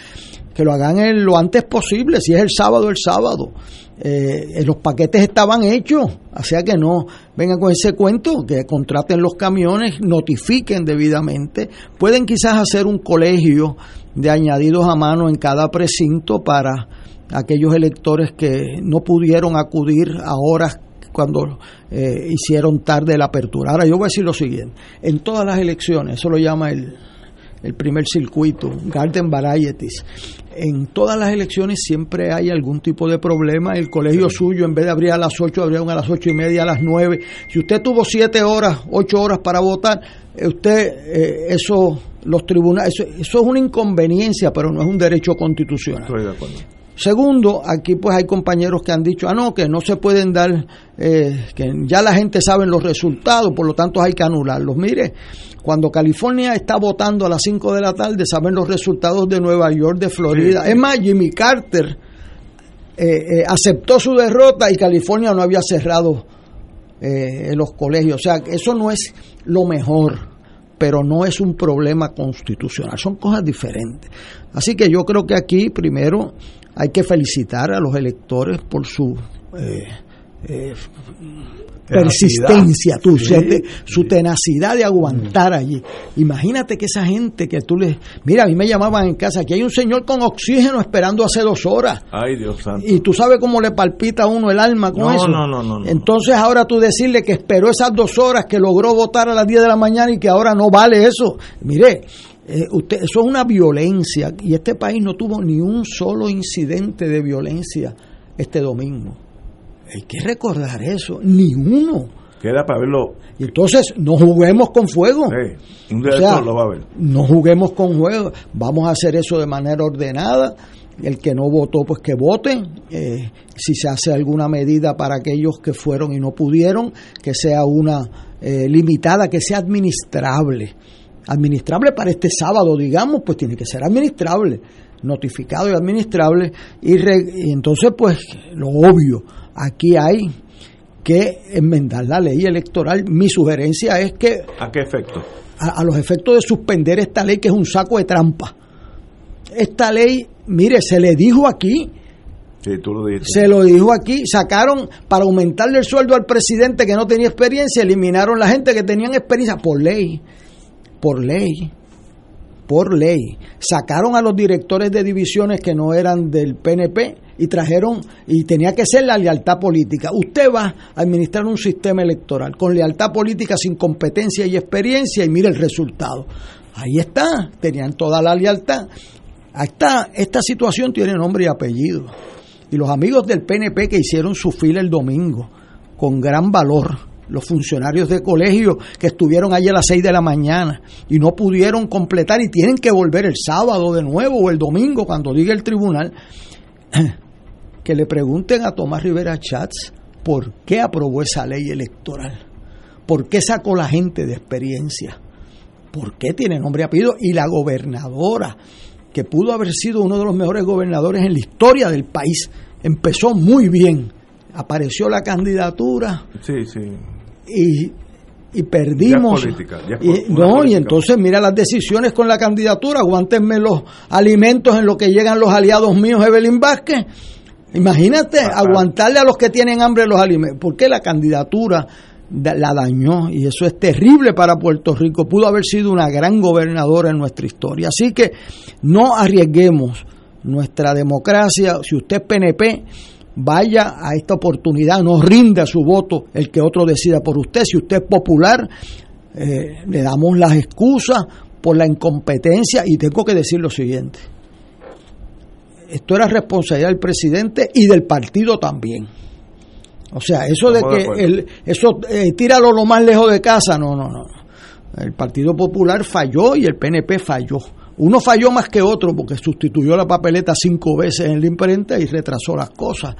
que lo hagan lo antes posible, si es el sábado, el sábado. Eh, los paquetes estaban hechos, o que no vengan con ese cuento, que contraten los camiones, notifiquen debidamente, pueden quizás hacer un colegio de añadidos a mano en cada precinto para aquellos electores que no pudieron acudir a horas cuando eh, hicieron tarde la apertura. Ahora yo voy a decir lo siguiente, en todas las elecciones, eso lo llama el, el primer circuito, Garden Varieties. En todas las elecciones siempre hay algún tipo de problema. El colegio suyo, en vez de abrir a las 8, abrieron a las ocho y media, a las 9. Si usted tuvo 7 horas, 8 horas para votar, eh, usted, eh, eso, los tribunales, eso, eso, es una inconveniencia, pero no es un derecho constitucional. Estoy de acuerdo. Segundo, aquí pues hay compañeros que han dicho, ah, no, que no se pueden dar, eh, que ya la gente sabe los resultados, por lo tanto hay que anularlos. Mire, cuando California está votando a las 5 de la tarde, saben los resultados de Nueva York, de Florida. Es más, Jimmy Carter eh, eh, aceptó su derrota y California no había cerrado los colegios. O sea, eso no es lo mejor pero no es un problema constitucional, son cosas diferentes. Así que yo creo que aquí primero hay que felicitar a los electores por su eh, eh, persistencia, su tenacidad de aguantar allí. Imagínate que esa gente que tú le... Mira, a mí me llamaban en casa, que hay un señor con oxígeno esperando hace dos horas. Ay, Dios santo. Y tú sabes cómo le palpita a uno el alma con eso. No, no, no, Entonces ahora tú decirle que esperó esas dos horas, que logró votar a las 10 de la mañana y que ahora no vale eso. Mire, eh, usted, eso es una violencia y este país no tuvo ni un solo incidente de violencia este domingo. Hay que recordar eso, ni uno. Queda para verlo. Y entonces no juguemos con fuego. un lo va a ver. No juguemos con fuego. Vamos a hacer eso de manera ordenada. El que no votó, pues que vote. Eh, si se hace alguna medida para aquellos que fueron y no pudieron, que sea una eh, limitada, que sea administrable administrable para este sábado, digamos, pues tiene que ser administrable, notificado y administrable. Y, entonces, pues, lo obvio, aquí hay que enmendar la ley electoral. Mi sugerencia es que... ¿A qué efecto? A, los efectos de suspender esta ley, que es un saco de trampa. Esta ley, mire, se le dijo aquí, Sí, tú lo Se lo dijo aquí, sacaron para aumentarle el sueldo al presidente que no tenía experiencia, eliminaron la gente que tenían experiencia por ley por ley, por ley, sacaron a los directores de divisiones que no eran del PNP y trajeron, y tenía que ser la lealtad política. Usted va a administrar un sistema electoral con lealtad política sin competencia y experiencia y mire el resultado. Ahí está, tenían toda la lealtad. Está, esta situación tiene nombre y apellido. Y los amigos del PNP que hicieron su fila el domingo, con gran valor, los funcionarios de colegio que estuvieron allí a las 6 de la mañana y no pudieron completar y tienen que volver el sábado de nuevo o el domingo cuando diga el tribunal, que le pregunten a Tomás Rivera Chats por qué aprobó esa ley electoral, por qué sacó la gente de experiencia, por qué tiene nombre y apellido y la gobernadora que pudo haber sido uno de los mejores gobernadores en la historia del país. Empezó muy bien. Apareció la candidatura. Sí, sí. Y, y perdimos. Ya es política, ya es y, po- una no, y entonces mira las decisiones con la candidatura. Aguántenme los alimentos en lo que llegan los aliados míos, Evelyn Vázquez. Imagínate, aguantarle a los que tienen hambre los alimentos. ¿Por qué la candidatura da- la dañó? Y eso es terrible para Puerto Rico. Pudo haber sido una gran gobernadora en nuestra historia. Así que no arriesguemos nuestra democracia. Si usted es PNP, vaya a esta oportunidad, no rinda su voto el que otro decida por usted. Si usted es popular, eh, le damos las excusas por la incompetencia y tengo que decir lo siguiente. Esto era responsabilidad del presidente y del partido también. O sea, eso de Estamos de que el, eso eh, tíralo lo más lejos de casa, no, no, no. El Partido Popular falló y el PNP falló. Uno falló más que otro porque sustituyó la papeleta cinco veces en la imprenta y retrasó las cosas.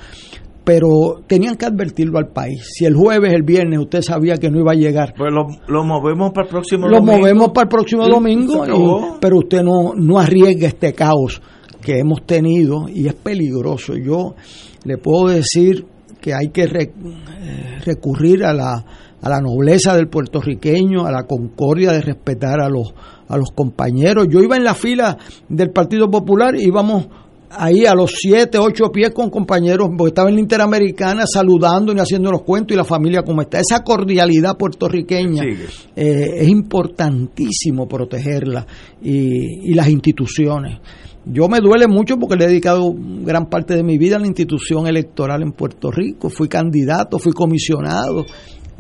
Pero tenían que advertirlo al país. Si el jueves, el viernes, usted sabía que no iba a llegar, Pues lo, lo movemos para el próximo lo domingo. movemos para el próximo domingo, y- pero usted no, no arriesga este caos que hemos tenido y es peligroso. Yo le puedo decir que hay que eh, recurrir a la, a la nobleza del puertorriqueño, a la concordia de respetar a los, a los compañeros. Yo iba en la fila del Partido Popular, íbamos ahí a los siete, ocho pies con compañeros, porque estaba en la Interamericana saludando y haciendo los cuentos y la familia como está. Esa cordialidad puertorriqueña eh, es importantísimo protegerla y, y las instituciones. Yo me duele mucho porque le he dedicado gran parte de mi vida a la institución electoral en Puerto Rico. Fui candidato, fui comisionado,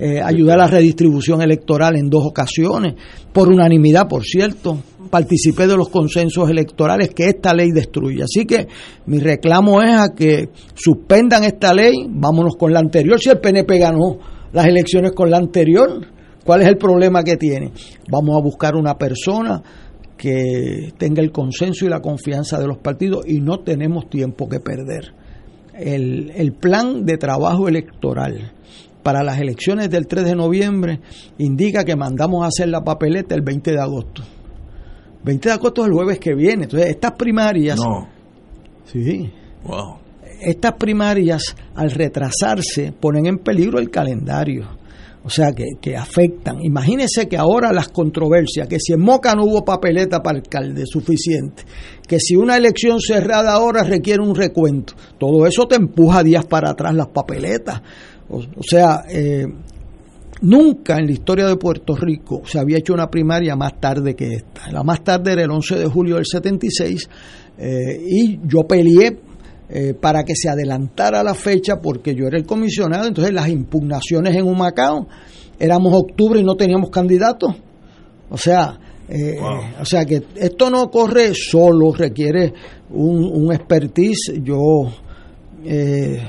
eh, ayudé a la redistribución electoral en dos ocasiones, por unanimidad, por cierto. Participé de los consensos electorales que esta ley destruye. Así que mi reclamo es a que suspendan esta ley, vámonos con la anterior. Si el PNP ganó las elecciones con la anterior, ¿cuál es el problema que tiene? Vamos a buscar una persona que tenga el consenso y la confianza de los partidos y no tenemos tiempo que perder. El, el plan de trabajo electoral para las elecciones del 3 de noviembre indica que mandamos a hacer la papeleta el 20 de agosto. 20 de agosto es el jueves que viene. Entonces, estas primarias... No. Sí. Wow. Estas primarias, al retrasarse, ponen en peligro el calendario. O sea, que, que afectan. Imagínense que ahora las controversias, que si en Moca no hubo papeleta para alcalde suficiente, que si una elección cerrada ahora requiere un recuento, todo eso te empuja días para atrás las papeletas. O, o sea, eh, nunca en la historia de Puerto Rico se había hecho una primaria más tarde que esta. La más tarde era el 11 de julio del 76 eh, y yo peleé eh, para que se adelantara la fecha porque yo era el comisionado, entonces las impugnaciones en Humacao éramos octubre y no teníamos candidatos. O sea, eh, o sea que esto no corre solo, requiere un, un expertise. Yo eh,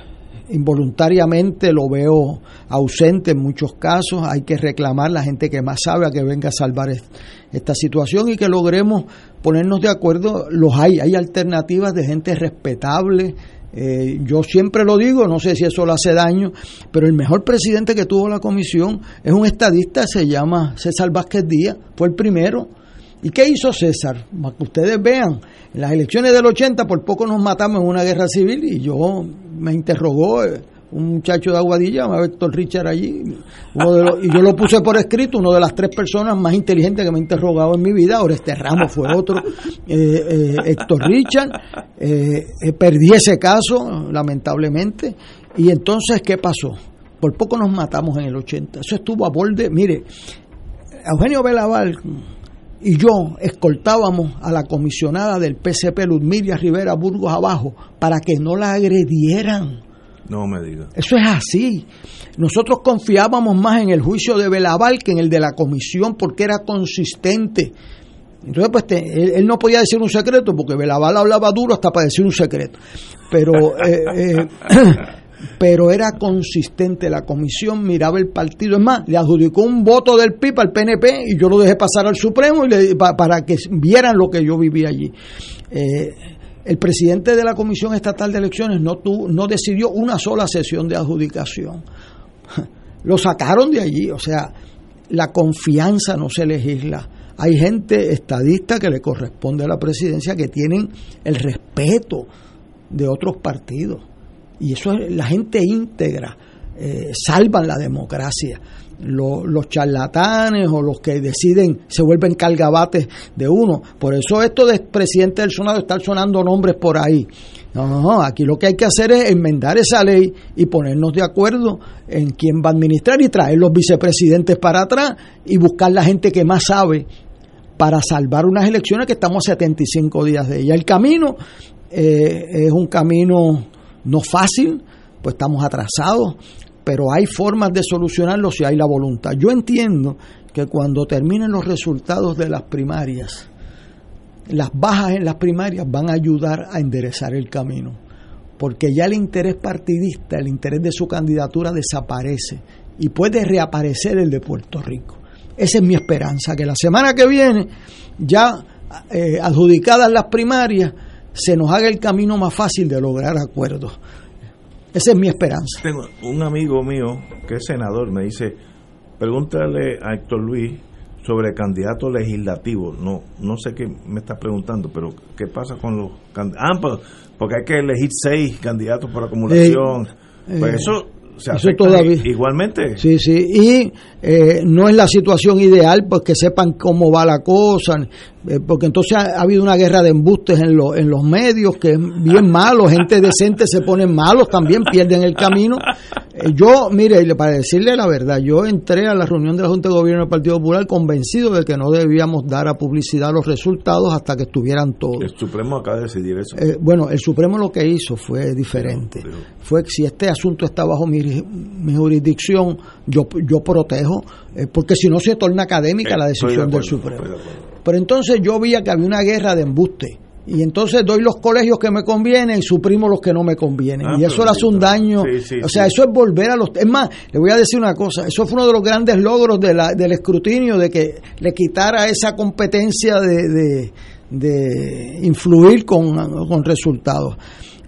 involuntariamente lo veo ausente en muchos casos. Hay que reclamar la gente que más sabe a que venga a salvar est- esta situación y que logremos ponernos de acuerdo. Los hay, hay alternativas de gente respetable. Eh, yo siempre lo digo, no sé si eso le hace daño, pero el mejor presidente que tuvo la comisión es un estadista, se llama César Vázquez Díaz, fue el primero. ¿Y qué hizo César? Ustedes vean, en las elecciones del 80 por poco nos matamos en una guerra civil y yo me interrogó eh, un muchacho de Aguadilla, Héctor Richard allí, y yo lo puse por escrito, uno de las tres personas más inteligentes que me ha interrogado en mi vida, ahora este Ramos fue otro, eh, eh, Héctor Richard, eh, eh, perdí ese caso, lamentablemente, y entonces, ¿qué pasó? Por poco nos matamos en el 80, eso estuvo a borde, mire, Eugenio Belaval y yo escoltábamos a la comisionada del PCP, Ludmilla Rivera Burgos abajo, para que no la agredieran. No me diga. Eso es así. Nosotros confiábamos más en el juicio de Belaval que en el de la comisión porque era consistente. Entonces, pues te- él, él no podía decir un secreto porque Belaval hablaba duro hasta para decir un secreto. Pero, eh, eh, pero era consistente. La comisión miraba el partido. Es más, le adjudicó un voto del PIB al PNP y yo lo dejé pasar al Supremo y le- pa- para que vieran lo que yo viví allí. Eh, el presidente de la Comisión Estatal de Elecciones no, tuvo, no decidió una sola sesión de adjudicación. Lo sacaron de allí, o sea, la confianza no se legisla hay gente estadista que le corresponde a la presidencia que tienen el respeto de otros partidos. Y eso es la gente íntegra, eh, salvan la democracia. los charlatanes o los que deciden se vuelven cargabates de uno. Por eso esto de presidente del Senado está sonando nombres por ahí. No, no, no, aquí lo que hay que hacer es enmendar esa ley y ponernos de acuerdo en quién va a administrar y traer los vicepresidentes para atrás y buscar la gente que más sabe para salvar unas elecciones que estamos a 75 días de ella. El camino eh, es un camino no fácil, pues estamos atrasados, pero hay formas de solucionarlo si hay la voluntad. Yo entiendo que cuando terminen los resultados de las primarias, las bajas en las primarias van a ayudar a enderezar el camino, porque ya el interés partidista, el interés de su candidatura desaparece y puede reaparecer el de Puerto Rico. Esa es mi esperanza, que la semana que viene, ya eh, adjudicadas las primarias, se nos haga el camino más fácil de lograr acuerdos. Esa es mi esperanza. Tengo un amigo mío que es senador, me dice, pregúntale a Héctor Luis sobre candidatos legislativos. No, no sé qué me está preguntando, pero ¿qué pasa con los candidatos? Ah, pues, porque hay que elegir seis candidatos por acumulación. pues eso eso todavía. Igualmente. Sí, sí. Y eh, no es la situación ideal, pues que sepan cómo va la cosa, eh, porque entonces ha, habido una guerra de embustes en, en los medios, que es bien malo, gente decente se ponen malos, también pierden el camino. Eh, yo, mire, para decirle la verdad, yo entré a la reunión de la Junta de Gobierno del Partido Popular convencido de que no debíamos dar a publicidad los resultados hasta que estuvieran todos. El Supremo acaba de decidir eso. bueno, el Supremo lo que hizo fue diferente. Fue que si este asunto está bajo mi, mi jurisdicción, yo, yo protejo, porque si no se torna académica la decisión del Supremo. Pero entonces yo veía que había una guerra de embuste. Y entonces doy los colegios que me convienen y suprimo los que no me convienen. Ah, y eso le hace un daño. o sea, eso es volver a los... Es más, le voy a decir una cosa. Eso fue uno de los grandes logros de la, del escrutinio, de que le quitara esa competencia de, de, influir con, con resultados.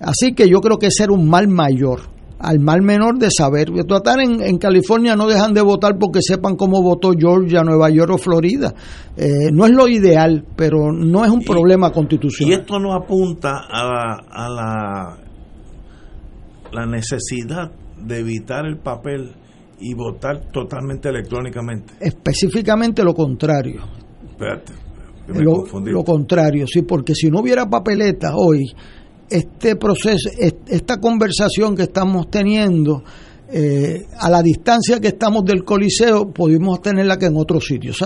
Así que yo creo que ese era un mal mayor al mal menor de saber. Tratar en, en, California no dejan de votar porque sepan cómo votó Georgia, Nueva York o Florida. Eh, no es lo ideal, pero no es un problema constitucional. Y esto nos apunta a la, a la, la necesidad de evitar el papel y votar totalmente electrónicamente. Específicamente lo contrario. Espérate. Lo, lo contrario, sí, porque si no hubiera papeleta hoy, este proceso, esta conversación que estamos teniendo, eh, a la distancia que estamos del Coliseo, pudimos tenerla que en otros sitios,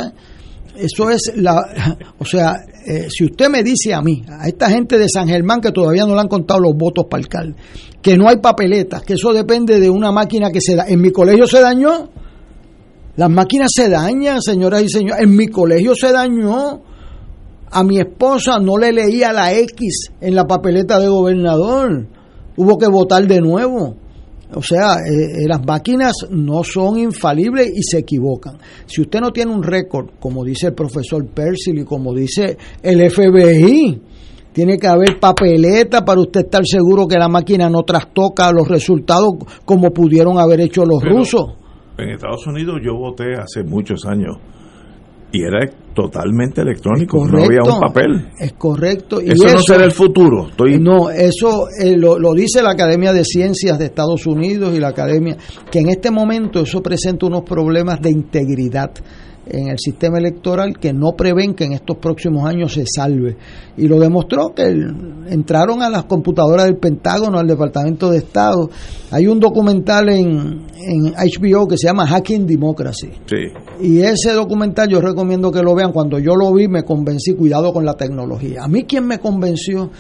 Eso es la, o sea, eh, si usted me dice a mí, a esta gente de San Germán que todavía no le han contado los votos para alcalde, que no hay papeletas, que eso depende de una máquina que se da, en mi colegio se dañó, las máquinas se dañan, señoras y señores, en mi colegio se dañó, a mi esposa no le leía la X en la papeleta de gobernador. Hubo que votar de nuevo. O sea, eh, eh, las máquinas no son infalibles y se equivocan. Si usted no tiene un récord, como dice el profesor Percy y como dice el FBI, tiene que haber papeleta para usted estar seguro que la máquina no trastoca los resultados como pudieron haber hecho los rusos. En Estados Unidos yo voté hace muchos años y era totalmente electrónico, no había un papel. Es correcto. Y eso, no será el futuro. No, eso eh, lo, lo, dice la Academia de Ciencias de Estados Unidos y la Academia, que en este momento eso presenta unos problemas de integridad en el sistema electoral que no prevén que en estos próximos años se salve. Y lo demostró que entraron a las computadoras del Pentágono, al Departamento de Estado. Hay un documental en, en HBO que se llama Hacking Democracy. Y ese documental yo recomiendo que lo vean. Cuando yo lo vi me convencí, cuidado con la tecnología. A mí quien me convenció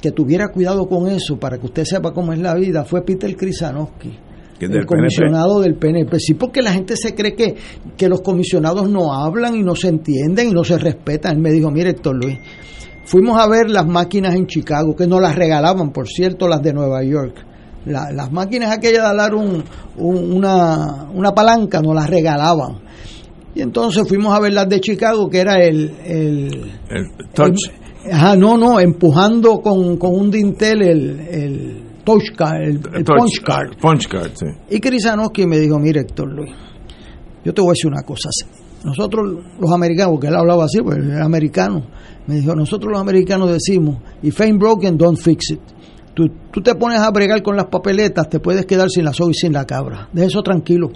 que tuviera cuidado con eso, para que usted sepa cómo es la vida, fue Peter Krisanowski el comisionado del PNP. Sí, porque la gente se cree que, que los comisionados no hablan y no se entienden y no se respetan. Él me dijo, mire Héctor Luis, fuimos a ver las máquinas en Chicago, que nos las regalaban, por cierto, las de Nueva York. las máquinas aquellas de dar un, una, una palanca nos las regalaban. Y entonces fuimos a ver las de Chicago, que era el... El, touch. ajá, no, no, empujando con, con un dintel el el, punch card. Punch card, sí. Y Krisanowski me dijo, mire Héctor Luis, yo te voy a decir una cosa. nosotros los americanos, porque él hablaba así, pues era americano, me dijo, nosotros los americanos decimos, if ain't broken, don't fix it. Tú, tú, te pones a bregar con las papeletas, te puedes quedar sin la soga y sin la cabra. De eso tranquilo.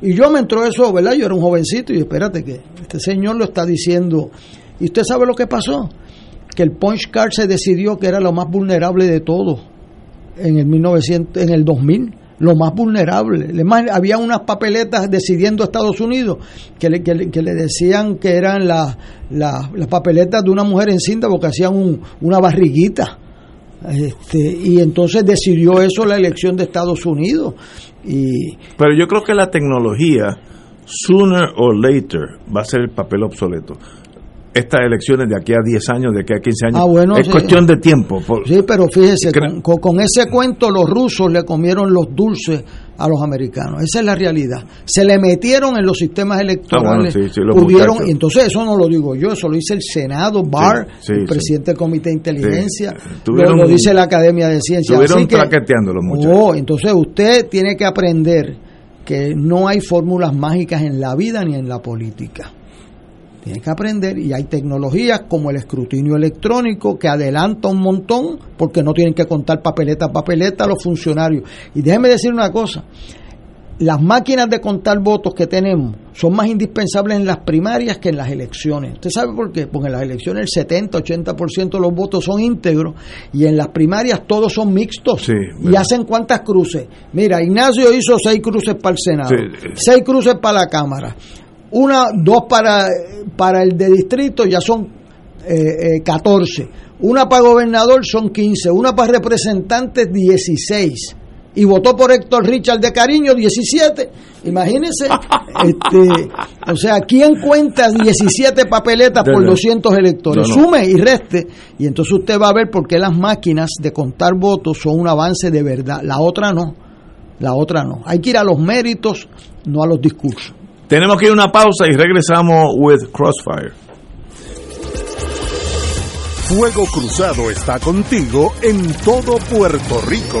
Y yo me entró eso, ¿verdad? Yo era un jovencito y espérate que este señor lo está diciendo. ¿Y usted sabe lo que pasó? Que el punch card se decidió que era lo más vulnerable de todo en el 1900, en el 2000 lo más vulnerable. Además, había unas papeletas decidiendo Estados Unidos que le, que que le decían que eran las la, las papeletas de una mujer encinta porque hacían un, una barriguita. Este, y entonces decidió eso la elección de Estados Unidos. Y, Pero yo creo que la tecnología, sooner or later, va a ser el papel obsoleto estas elecciones de aquí a 10 años, de aquí a 15 años. Ah, bueno, es sí. cuestión de tiempo. Sí, pero fíjese, con, ese cuento los rusos le comieron los dulces a los americanos. Esa es la realidad. Se le metieron en los sistemas electorales. Ah, bueno, sí, pudieron, y entonces eso no lo digo yo, eso lo dice el Senado, Barr, el presidente del Comité de Inteligencia, lo, lo, dice la Academia de Ciencias. Estuvieron traqueteando los muchachos. Oh, entonces usted tiene que aprender que no hay fórmulas mágicas en la vida ni en la política. Tienes que aprender y hay tecnologías como el escrutinio electrónico que adelanta un montón porque no tienen que contar papeleta a papeleta a los funcionarios. Y déjeme decir una cosa, las máquinas de contar votos que tenemos son más indispensables en las primarias que en las elecciones. ¿Usted sabe por qué? Porque en las elecciones el 70, 80% de los votos son íntegros y en las primarias todos son mixtos. Sí, y hacen cuántas cruces. Mira, Ignacio hizo seis cruces para el Senado, sí. seis cruces para la Cámara una, dos para, para el de distrito, ya son eh, eh, 14. Una para gobernador son 15. Una para representantes, 16. Y votó por Héctor Richard de Cariño, 17. Imagínense. este, o sea, ¿quién cuenta 17 papeletas por 200 electores? No, no. Sume y reste. Y entonces usted va a ver por qué las máquinas de contar votos son un avance de verdad. La otra no. La otra no. Hay que ir a los méritos, no a los discursos. Tenemos que ir a una pausa y regresamos with Crossfire. Fuego Cruzado está contigo en todo Puerto Rico.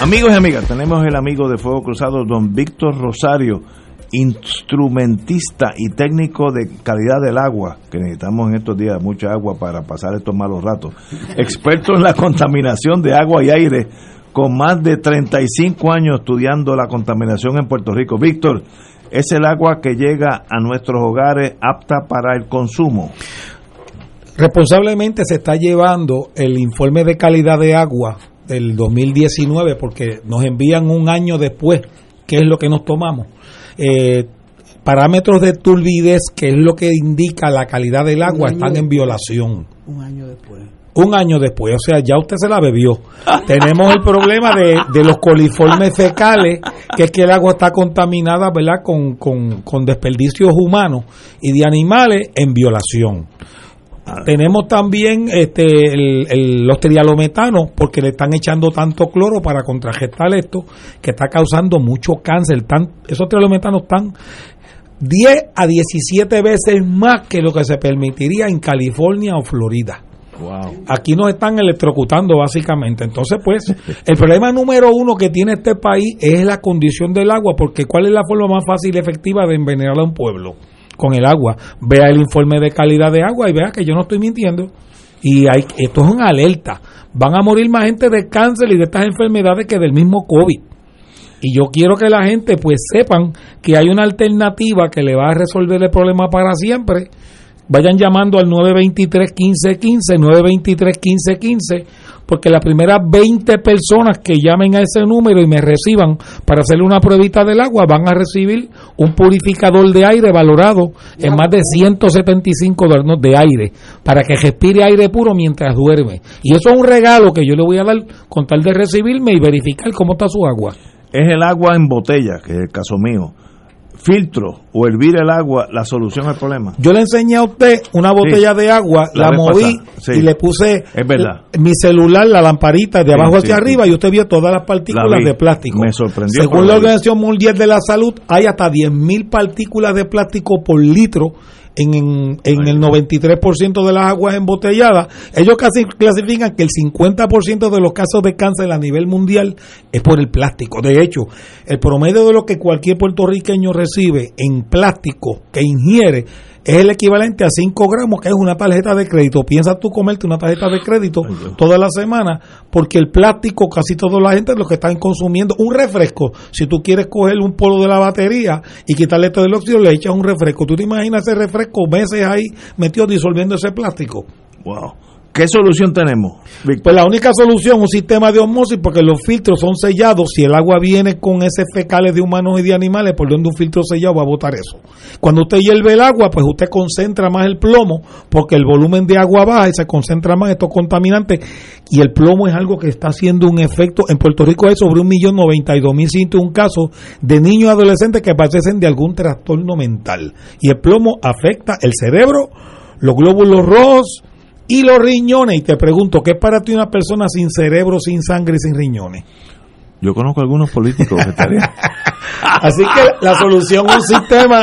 Amigos y amigas, tenemos el amigo de Fuego Cruzado, don Víctor Rosario, instrumentista y técnico de calidad del agua, que necesitamos en estos días mucha agua para pasar estos malos ratos. Experto en la contaminación de agua y aire, con más de 35 años estudiando la contaminación en Puerto Rico. Víctor, ¿es el agua que llega a nuestros hogares apta para el consumo? Responsablemente se está llevando el informe de calidad de agua del 2019 porque nos envían un año después qué es lo que nos tomamos. Eh, parámetros de turbidez, que es lo que indica la calidad del agua, están en violación. Un año después. Un año después, o sea, ya usted se la bebió. Tenemos el problema de, de, los coliformes fecales, que es que el agua está contaminada, ¿verdad?, con, con, con desperdicios humanos y de animales en violación. Tenemos también este, el, el, los trialometanos, porque le están echando tanto cloro para contrarrestar esto, que está causando mucho cáncer. Tan, esos trialometanos están 10 a 17 veces más que lo que se permitiría en California o Florida. Wow. Aquí nos están electrocutando básicamente. Entonces, pues, el problema número uno que tiene este país es la condición del agua, porque ¿cuál es la forma más fácil y efectiva de envenenar a un pueblo? Con el agua. Vea el informe de calidad de agua y vea que yo no estoy mintiendo. Y hay, esto es una alerta. Van a morir más gente de cáncer y de estas enfermedades que del mismo COVID. Y yo quiero que la gente pues sepan que hay una alternativa que le va a resolver el problema para siempre. Vayan llamando al 923-1515, 923-1515, porque las primeras 20 personas que llamen a ese número y me reciban para hacerle una pruebita del agua van a recibir un purificador de aire valorado en más de 175 dólares de aire para que respire aire puro mientras duerme. Y eso es un regalo que yo le voy a dar con tal de recibirme y verificar cómo está su agua. Es el agua en botella, que es el caso mío filtro o hervir el agua la solución al problema. Yo le enseñé a usted una botella sí, de agua, la, la moví sí. y le puse es verdad. mi celular, la lamparita de abajo sí, hacia arriba y usted vio todas las partículas de plástico. Me sorprendió. Según la Organización Mundial de la Salud, hay hasta 10.000 partículas de plástico por litro en, en, en el 93% de las aguas embotelladas, ellos casi clasifican que el 50% de los casos de cáncer a nivel mundial es por el plástico. De hecho, el promedio de lo que cualquier puertorriqueño recibe en plástico que ingiere es el equivalente a 5 gramos, que es una tarjeta de crédito. Piensa tú comerte una tarjeta de crédito toda la semana, porque el plástico, casi toda la gente lo que están consumiendo, un refresco. Si tú quieres coger un polo de la batería y quitarle todo el óxido, le echas un refresco. ¿Tú te imaginas ese refresco meses ahí metido disolviendo ese plástico? Wow. ¿Qué solución tenemos? Pues la única solución, un sistema de osmosis, porque los filtros son sellados. Si el agua viene con ese fecales de humanos y de animales, por donde un filtro sellado va a botar eso. Cuando usted hierve el agua, pues usted concentra más el plomo, porque el volumen de agua baja y se concentra más estos contaminantes. Y el plomo es algo que está haciendo un efecto. En Puerto Rico hay sobre un millón noventa y dos mil un casos de niños y adolescentes que padecen de algún trastorno mental. Y el plomo afecta el cerebro, los glóbulos rojos, y los riñones. Y te pregunto, ¿qué es para ti una persona sin cerebro, sin sangre y sin riñones? Yo conozco algunos políticos vegetarianos. Así que la solución es un sistema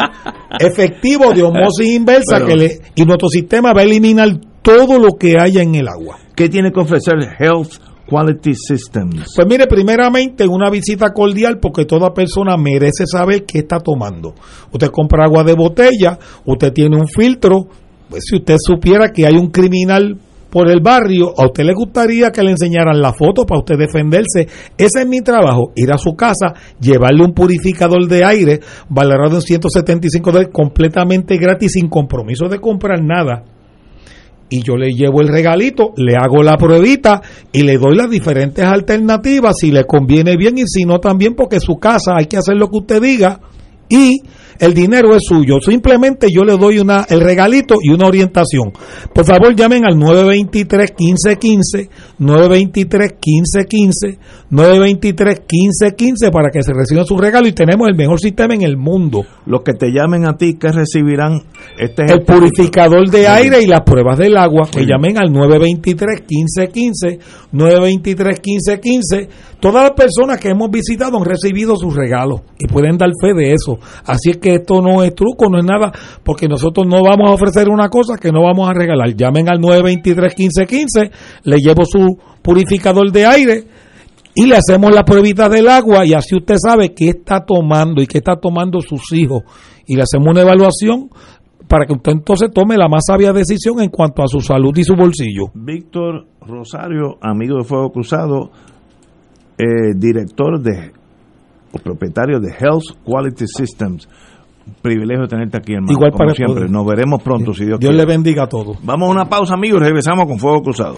efectivo de osmosis inversa Pero, que le, y nuestro sistema va a eliminar todo lo que haya en el agua. ¿Qué tiene que ofrecer Health Quality Systems? Pues mire, primeramente una visita cordial porque toda persona merece saber qué está tomando. Usted compra agua de botella, usted tiene un filtro, pues si usted supiera que hay un criminal por el barrio, a usted le gustaría que le enseñaran la foto para usted defenderse. Ese es mi trabajo, ir a su casa, llevarle un purificador de aire valorado en 175 dólares completamente gratis, sin compromiso de comprar nada. Y yo le llevo el regalito, le hago la pruebita y le doy las diferentes alternativas, si le conviene bien y si no también, porque su casa hay que hacer lo que usted diga. Y El dinero es suyo. Simplemente yo le doy una, el regalito y una orientación. Por favor, llamen al 923-1515, 923-1515, 923-1515 para que se reciban su regalo y tenemos el mejor sistema en el mundo. Los que te llamen a ti, que recibirán? Este es el purificador de aire y las pruebas del agua. Que llamen al 923-1515, 923-1515. Todas las personas que hemos visitado han recibido sus regalos y pueden dar fe de eso. Así es que esto no es truco, no es nada, porque nosotros no vamos a ofrecer una cosa que no vamos a regalar. Llamen al 923-1515, le llevo su purificador de aire y le hacemos la pruebita del agua y así usted sabe qué está tomando y qué está tomando sus hijos y le hacemos una evaluación para que usted entonces tome la más sabia decisión en cuanto a su salud y su bolsillo. Víctor Rosario, amigo de Fuego Cruzado, eh, director de o propietario de Health Quality Systems. privilegio tenerte aquí, hermano. Igual como para siempre. todos. Nos veremos pronto, si Dios, Dios quiere. le bendiga a todos. Vamos a una pausa, amigos, y regresamos con Fuego Cruzado.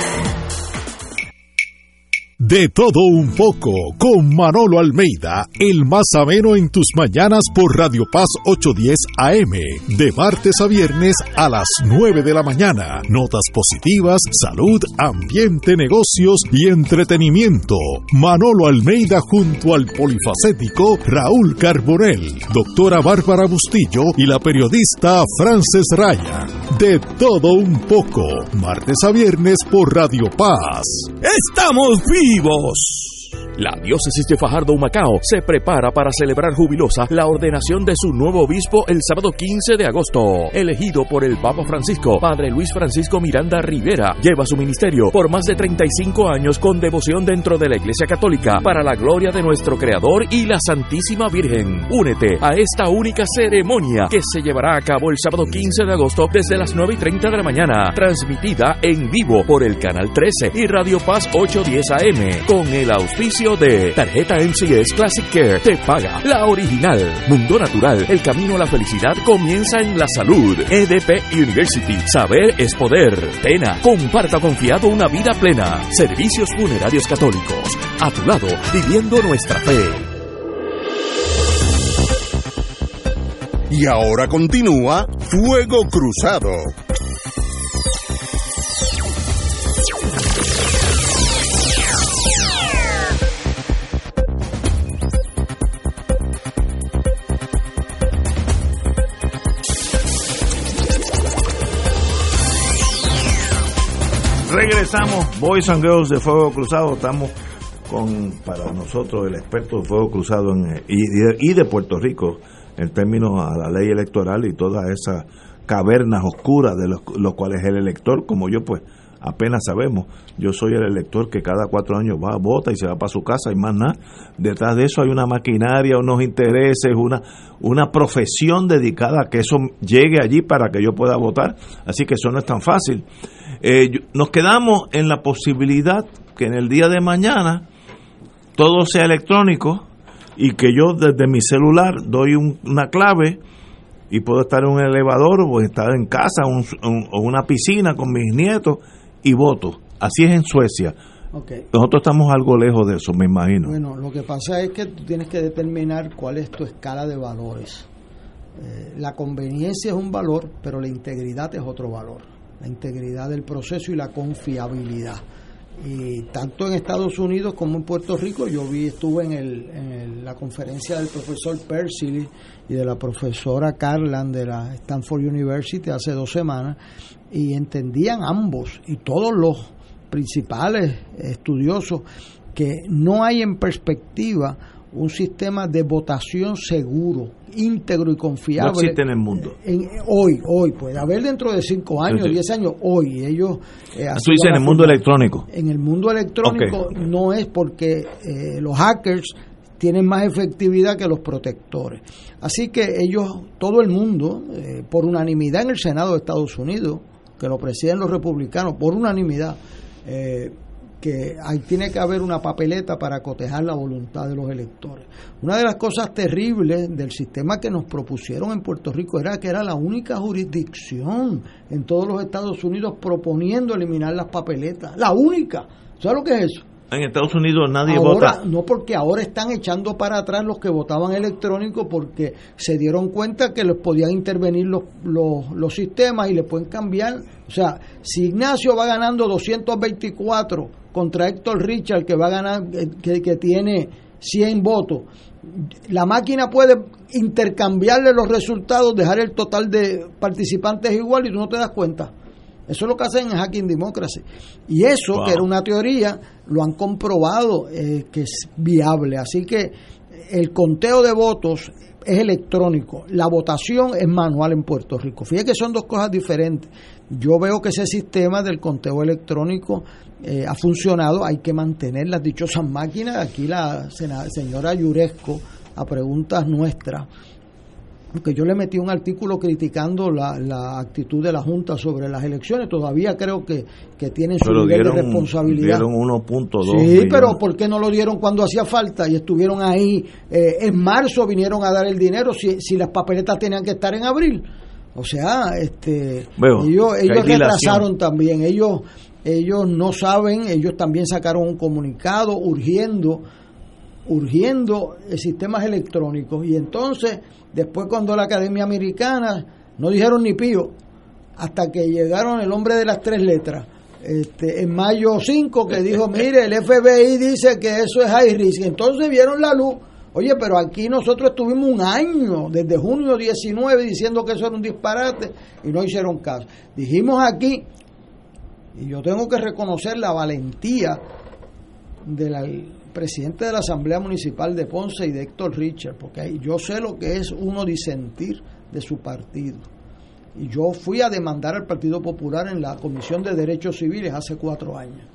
De todo un poco, con Manolo Almeida, el más ameno en tus mañanas por Radio Paz 810 AM, de martes a viernes a las 9 de la mañana. Notas positivas, salud, ambiente, negocios y entretenimiento. Manolo Almeida junto al polifacético Raúl Carbonell, doctora Bárbara Bustillo y la periodista Frances Raya. De todo un poco, martes a viernes por Radio Paz. ¡Estamos vivos! La diócesis de Fajardo Humacao se prepara para celebrar jubilosa la ordenación de su nuevo obispo el sábado 15 de agosto. Elegido por el Papa Francisco, Padre Luis Francisco Miranda Rivera, lleva su ministerio por más de 35 años con devoción dentro de la Iglesia Católica para la gloria de nuestro Creador y la Santísima Virgen. Únete a esta única ceremonia que se llevará a cabo el sábado 15 de agosto desde las 9 y 30 de la mañana, transmitida en vivo por el Canal 13 y Radio Paz 810 AM, con el auspicio de Tarjeta MCS Classic Care. Te paga la original. Mundo Natural, el camino a la felicidad comienza en la salud. EDP University, saber es poder. Pena, comparta confiado una vida plena. Servicios funerarios católicos, a tu lado, viviendo nuestra fe. Y ahora continúa Fuego Cruzado. Regresamos, Boys and Girls de Fuego Cruzado. Estamos con, para nosotros, el experto de Fuego Cruzado en- y, y de, Puerto Rico, en términos a la ley electoral y todas esas cavernas oscuras de los, los cuales el elector, como yo, pues apenas sabemos. Yo soy el elector que cada cuatro años va, vota y se va para su casa y más nada. Detrás de eso hay una maquinaria, unos intereses, una, una profesión dedicada a que eso llegue allí para que yo pueda votar. Así que eso no es tan fácil. Eh, nos quedamos en la posibilidad que en el día de mañana todo sea electrónico y que yo desde mi celular doy un- una clave y puedo estar en un elevador o estar en casa un- un- o una piscina con mis nietos y voto. Así es en Suecia. Nosotros estamos algo lejos de eso, me imagino. Bueno, lo que pasa es que tú tienes que determinar cuál es tu escala de valores. Eh, la conveniencia es un valor, pero la integridad es otro valor. La integridad del proceso y la confiabilidad. Y tanto en Estados Unidos como en Puerto Rico, yo vi, estuve en, el, en la conferencia del profesor Percy y de la profesora Carlan de la Stanford University hace dos semanas, y entendían ambos y todos los principales estudiosos que no hay en perspectiva un sistema de votación seguro, íntegro y confiable. No existe en el mundo. hoy, hoy, puede haber dentro de cinco años, diez años, hoy. Ellos. Eh, Tú dices en el mundo electrónico. En el mundo electrónico no es porque eh, los hackers tienen más efectividad que los protectores. Así que ellos, todo el mundo, eh, por unanimidad en el Senado de Estados Unidos, que lo presiden los republicanos, por unanimidad, eh, que ahí tiene que haber una papeleta para cotejar la voluntad de los electores. Una de las cosas terribles del sistema que nos propusieron en Puerto Rico era que era la única jurisdicción en todos los Estados Unidos proponiendo eliminar las papeletas. La única. ¿Sabes lo que es eso? En Estados Unidos nadie ahora, vota. No, porque ahora están echando para atrás los que votaban electrónico porque se dieron cuenta que les podían intervenir los, los, los sistemas y le pueden cambiar. O sea, si Ignacio va ganando 224 contra Héctor Richard, que va a ganar, que, que tiene 100 votos, la máquina puede intercambiarle los resultados, dejar el total de participantes igual y tú no te das cuenta. Eso es lo que hacen en Hacking Democracy. Y eso, que era una teoría, lo han comprobado eh, que es viable. Así que el conteo de votos es electrónico, la votación es manual en Puerto Rico. Fíjate que son dos cosas diferentes. Yo veo que ese sistema del conteo electrónico eh, ha funcionado, hay que mantener las dichosas máquinas. Aquí la señora Yuresco, a preguntas nuestras, porque yo le metí un artículo criticando la, actitud de la Junta sobre las elecciones, todavía creo que, que tienen su nivel de responsabilidad. Dieron 1.2 Sí, pero ¿por qué no lo dieron cuando hacía falta? Y estuvieron ahí, eh, en marzo vinieron a dar el dinero si, si las papeletas tenían que estar en abril. O sea, este ellos, ellos retrasaron también, ellos, ellos no saben, ellos también sacaron un comunicado urgiendo urgiendo sistemas electrónicos y entonces Después cuando la Academia Americana no dijeron ni pío, hasta que llegaron el hombre de las tres letras, este, en mayo 5, que dijo, mire, el FBI dice que eso es high risk. Entonces vieron la luz. Oye, pero aquí nosotros estuvimos un año, desde junio 19, diciendo que eso era un disparate y no hicieron caso. Dijimos aquí, y yo tengo que reconocer la valentía de la presidente de la Asamblea Municipal de Ponce y de Héctor Richard, porque yo sé lo que es uno disentir de su partido. Y yo fui a demandar al Partido Popular en la Comisión de Derechos Civiles hace cuatro años,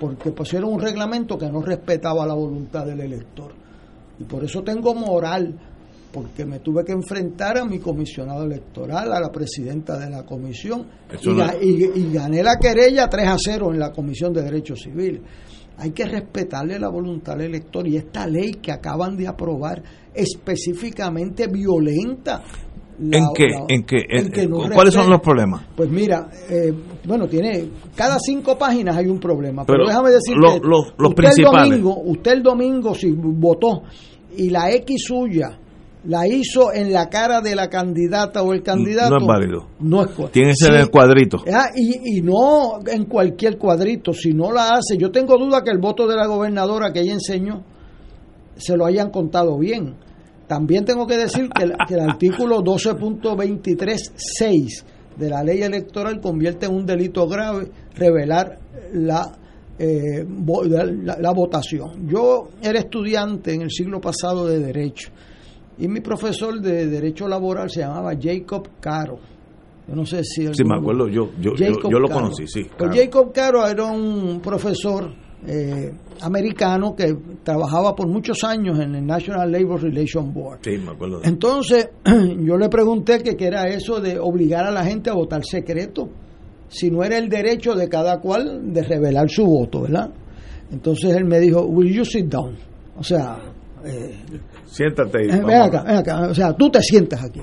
porque pusieron un reglamento que no respetaba la voluntad del elector. Y por eso tengo moral, porque me tuve que enfrentar a mi comisionado electoral, a la presidenta de la comisión, y, y, gané la querella 3 a 0 en la Comisión de Derechos Civiles hay que respetarle la voluntad del elector y esta ley que acaban de aprobar específicamente violenta ¿En qué? ¿En qué? ¿Cuáles son los problemas? Pues mira, eh, bueno, tiene cada cinco páginas hay un problema, pero, déjame decirte, los, los, usted El domingo, usted el domingo si votó y la X suya la hizo en la cara de la candidata o el candidato. No es válido. No es Tiene que ser en el cuadrito. Ah, y, no en cualquier cuadrito. Si no la hace, yo tengo duda que el voto de la gobernadora que ella enseñó se lo hayan contado bien. También tengo que decir que el, que el artículo 12.23.6 de la ley electoral convierte en un delito grave revelar la eh, la, votación. Yo era estudiante en el siglo pasado de Derecho y mi profesor de Derecho Laboral se llamaba Jacob Caro. Yo no sé si... Sí, me acuerdo, yo, yo, yo, lo conocí, sí. Pues Jacob Caro era un profesor eh, americano que trabajaba por muchos años en el National Labor Relations Board. Sí, me acuerdo. Entonces, yo le pregunté que qué era eso de obligar a la gente a votar secreto, si no era el derecho de cada cual de revelar su voto, ¿verdad? Entonces él me dijo, will you sit down? O sea, eh, Siéntate. Eh, ven acá, ven acá. O sea, tú te sientas aquí.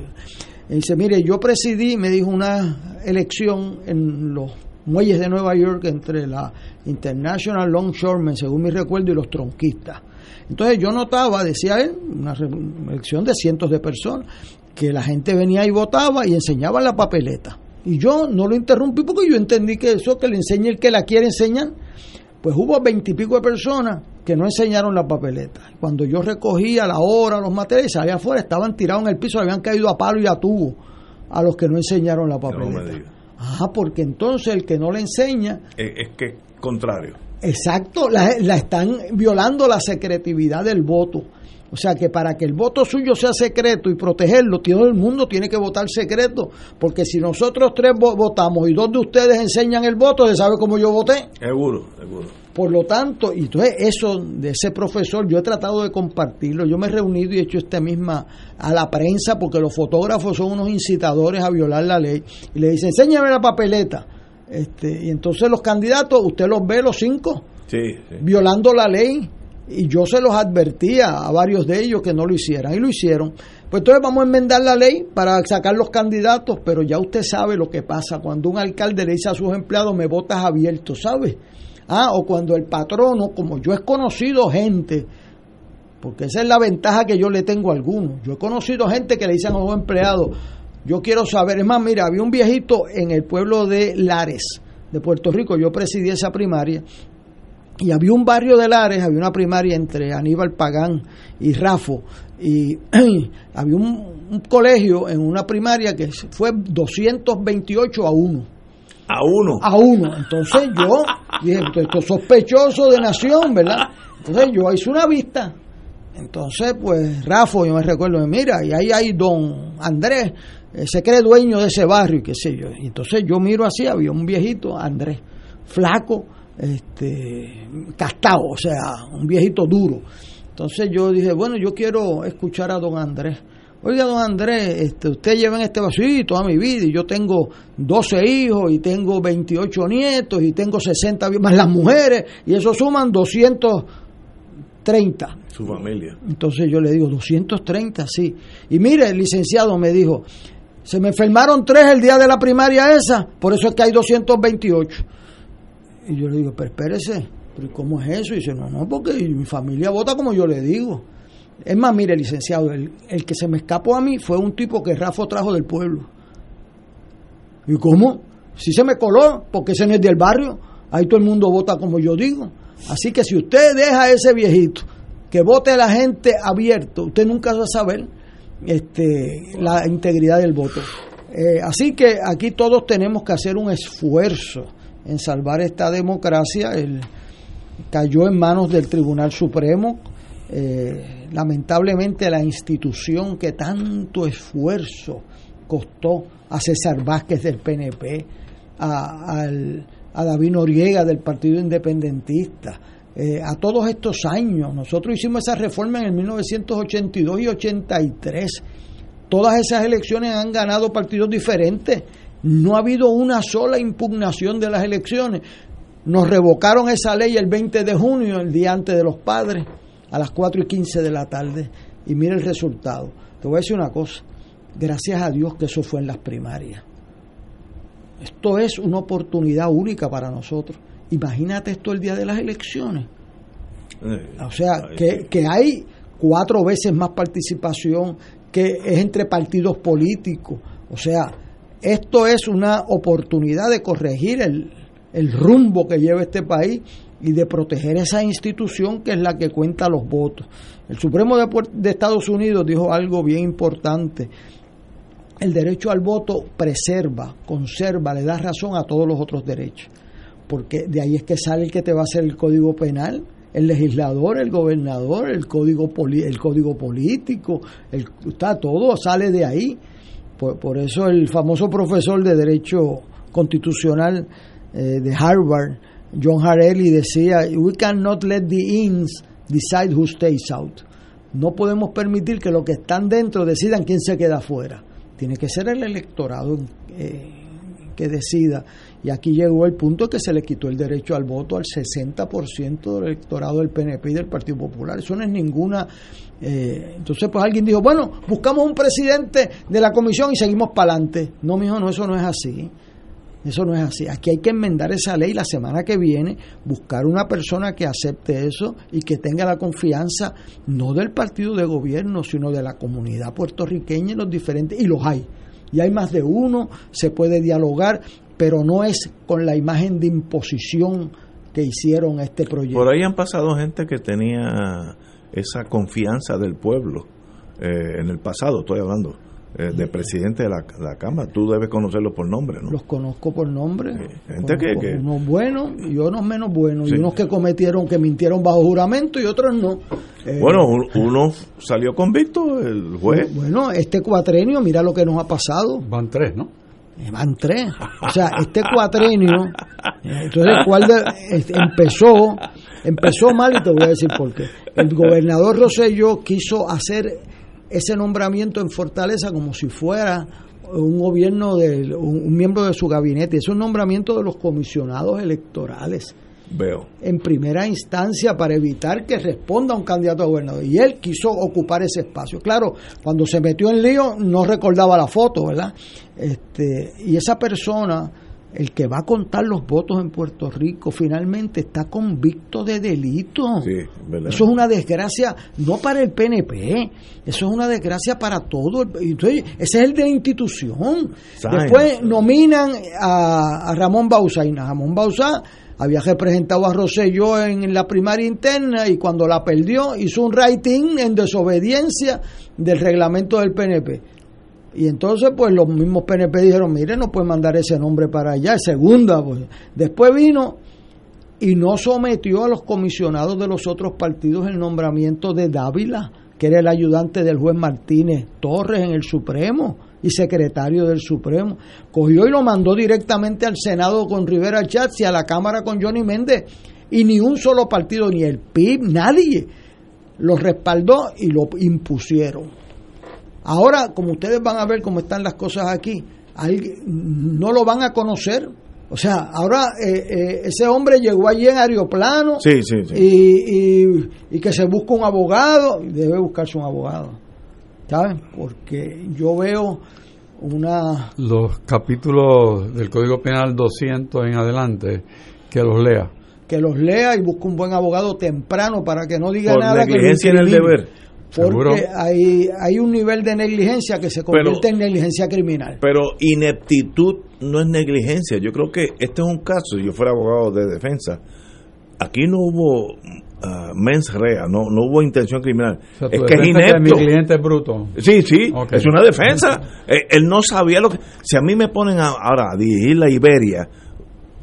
Y dice, mire, yo presidí, me dijo, una elección en los muelles de Nueva York entre la International Longshoremen, según mi recuerdo, y los tronquistas. Entonces yo notaba, decía él, una elección de cientos de personas, que la gente venía y votaba y enseñaba la papeleta. Y yo no lo interrumpí porque yo entendí que eso que le enseñe el que la quiere enseñar. Pues hubo veintipico de personas que no enseñaron la papeleta. Cuando yo recogía la hora, los materiales, allá afuera estaban tirados en el piso, habían caído a palo y a tubo a los que no enseñaron la papeleta. Ajá, porque entonces el que no le enseña... Es, es que contrario. Exacto, la, la están violando la secretividad del voto. O sea que para que el voto suyo sea secreto y protegerlo, todo el mundo tiene que votar secreto, porque si nosotros tres votamos y dos de ustedes enseñan el voto, se sabe cómo yo voté. Seguro, seguro. Por lo tanto, y entonces eso de ese profesor, yo he tratado de compartirlo, yo me he reunido y he hecho esta misma a la prensa, porque los fotógrafos son unos incitadores a violar la ley, y le dicen, enséñame la papeleta. Este, y entonces los candidatos, usted los ve los cinco, sí, sí. violando la ley y yo se los advertía a varios de ellos que no lo hicieran y lo hicieron. Pues entonces vamos a enmendar la ley para sacar los candidatos, pero ya usted sabe lo que pasa cuando un alcalde le dice a sus empleados me votas abierto, ¿sabe? Ah, o cuando el patrono, como yo he conocido gente, porque esa es la ventaja que yo le tengo a algunos, yo he conocido gente que le dicen a los empleados, yo quiero saber, es más, mira, había un viejito en el pueblo de Lares, de Puerto Rico, yo presidí esa primaria, y había un barrio de Lares, había una primaria entre Aníbal Pagán y Rafo, y había un, un, colegio en una primaria que fue 228 a 1. A uno. A uno. Entonces yo dije, esto es sospechoso de nación, ¿verdad? Entonces yo hice una vista. Entonces, pues, Rafo, yo me recuerdo, mira, y ahí hay don Andrés, se cree dueño de ese barrio y qué sé yo. Y entonces yo miro así, había un viejito, Andrés, flaco, este, castado, o sea, un viejito duro. Entonces yo dije, bueno, yo quiero escuchar a don Andrés. Oiga, don Andrés, este, usted lleva en este vasito toda mi vida y yo tengo 12 hijos y tengo 28 nietos y tengo 60 más las mujeres y eso suman 230. Su familia. Entonces yo le digo, 230, sí. Y mire, el licenciado me dijo, se me enfermaron tres el día de la primaria esa, por eso es que hay 228. Y yo le digo, pero espérese, ¿pero cómo es eso? Y dice, no, no, porque mi familia vota como yo le digo. Es más, mire, licenciado, el, el que se me escapó a mí fue un tipo que Rafa trajo del pueblo. ¿Y cómo? Si se me coló, porque ese no es del barrio, ahí todo el mundo vota como yo digo. Así que si usted deja a ese viejito que vote la gente abierto, usted nunca va a saber este, la integridad del voto. Eh, así que aquí todos tenemos que hacer un esfuerzo en salvar esta democracia. Cayó en manos del Tribunal Supremo. Eh, lamentablemente la institución que tanto esfuerzo costó a César Vázquez del PNP, a David Noriega del Partido Independentista, eh, a todos estos años. Nosotros hicimos esa reforma en el 1982 y 83. Todas esas elecciones han ganado partidos diferentes. No ha habido una sola impugnación de las elecciones. Nos revocaron esa ley el 20 de junio, el día antes de los padres, a las 4 y 15 de la tarde. Y mira el resultado. Te voy a decir una cosa. Gracias a Dios que eso fue en las primarias. Esto es una oportunidad única para nosotros. Imagínate esto el día de las elecciones. O sea, que, que hay cuatro veces más participación, que es entre partidos políticos. O sea, esto es una oportunidad de corregir el, el rumbo que lleva este país y de proteger esa institución que es la que cuenta los votos. El Supremo de, de, Estados Unidos dijo algo bien importante. El derecho al voto preserva, conserva, le da razón a todos los otros derechos. Porque de ahí es que sale el que te va a hacer el código penal, el legislador, el gobernador, el código, poli, el código político, el, está todo sale de ahí. Por, por eso el famoso profesor de Derecho Constitucional eh, de Harvard, John Harelli, decía, we cannot let the ins decide who stays out. No podemos permitir que los que están dentro decidan quién se queda afuera. Tiene que ser el electorado eh, que decida. Y aquí llegó el punto que se le quitó el derecho al voto al 60% del electorado del PNP y del Partido Popular. Eso no es ninguna... Eh, entonces, pues alguien dijo, bueno, buscamos un presidente de la comisión y seguimos para adelante. No, mijo, no, eso no es así. Eso no es así. Aquí hay que enmendar esa ley la semana que viene, buscar una persona que acepte eso y que tenga la confianza no del partido de gobierno, sino de la comunidad puertorriqueña y los diferentes, y los hay. Y hay más de uno, se puede dialogar, pero no es con la imagen de imposición que hicieron este proyecto. Por ahí han pasado gente que tenía esa confianza del pueblo eh, en el pasado, estoy hablando, eh, de presidente de la, la, Cámara. Tú debes conocerlos por nombre, ¿no? Los conozco por nombre. gente que, que, Unos buenos y unos menos buenos. Sí. Y unos que cometieron, que mintieron bajo juramento y otros no. Eh, bueno, uno salió convicto, el juez. Bueno, este cuatrenio, mira lo que nos ha pasado. Van tres, ¿no? Van tres. O sea, este cuatrenio, entonces, ¿cuál de, empezó, empezó mal y te voy a decir por qué. El gobernador Rosselló quiso hacer ese nombramiento en Fortaleza como si fuera un gobierno de un, un miembro de su gabinete. Es un nombramiento de los comisionados electorales. Veo. En primera instancia para evitar que responda un candidato a gobernador. Y él quiso ocupar ese espacio. Claro, cuando se metió en lío no recordaba la foto, ¿verdad? Este, y esa persona, el que va a contar los votos en Puerto Rico, finalmente está convicto de delito. Sí, ¿verdad? Eso es una desgracia, no para el PNP, eso es una desgracia para todo. Entonces, ese es el de la institución. Después nominan a, a Ramón Bauzá. Y Ramón Bauzá había representado a Rosselló en la primaria interna y cuando la perdió hizo un rating en desobediencia del reglamento del PNP. Y entonces, pues los mismos PNP dijeron: Mire, no puede mandar ese nombre para allá. Segunda, pues. Después vino y no sometió a los comisionados de los otros partidos el nombramiento de Dávila, que era el ayudante del juez Martínez Torres en el Supremo y secretario del Supremo. Cogió y lo mandó directamente al Senado con Rivera Chats y a la Cámara con Johnny Méndez. Y ni un solo partido, ni el PIB, nadie lo respaldó y lo impusieron. Ahora, como ustedes van a ver cómo están las cosas aquí, no lo van a conocer. O sea, ahora eh, eh, ese hombre llegó allí en aeroplano sí, sí, sí. Y, y, y, que se busca un abogado, debe buscarse un abogado. ¿Saben? Porque yo veo una... Los capítulos del Código Penal 200 en adelante, que los lea. Que los lea y busque un buen abogado temprano para que no diga Por nada. negligencia que en el deber. Porque hay, hay un nivel de negligencia que se convierte pero, en negligencia criminal. Pero ineptitud no es negligencia. Yo creo que este es un caso, si yo fuera abogado de defensa, aquí no hubo uh, mens rea, no, no hubo intención criminal. O sea, es que es inepto. Que mi cliente es bruto. Sí, sí, okay. es una defensa. él, él, no sabía lo que... Si a mí me ponen a, ahora a dirigir la Iberia,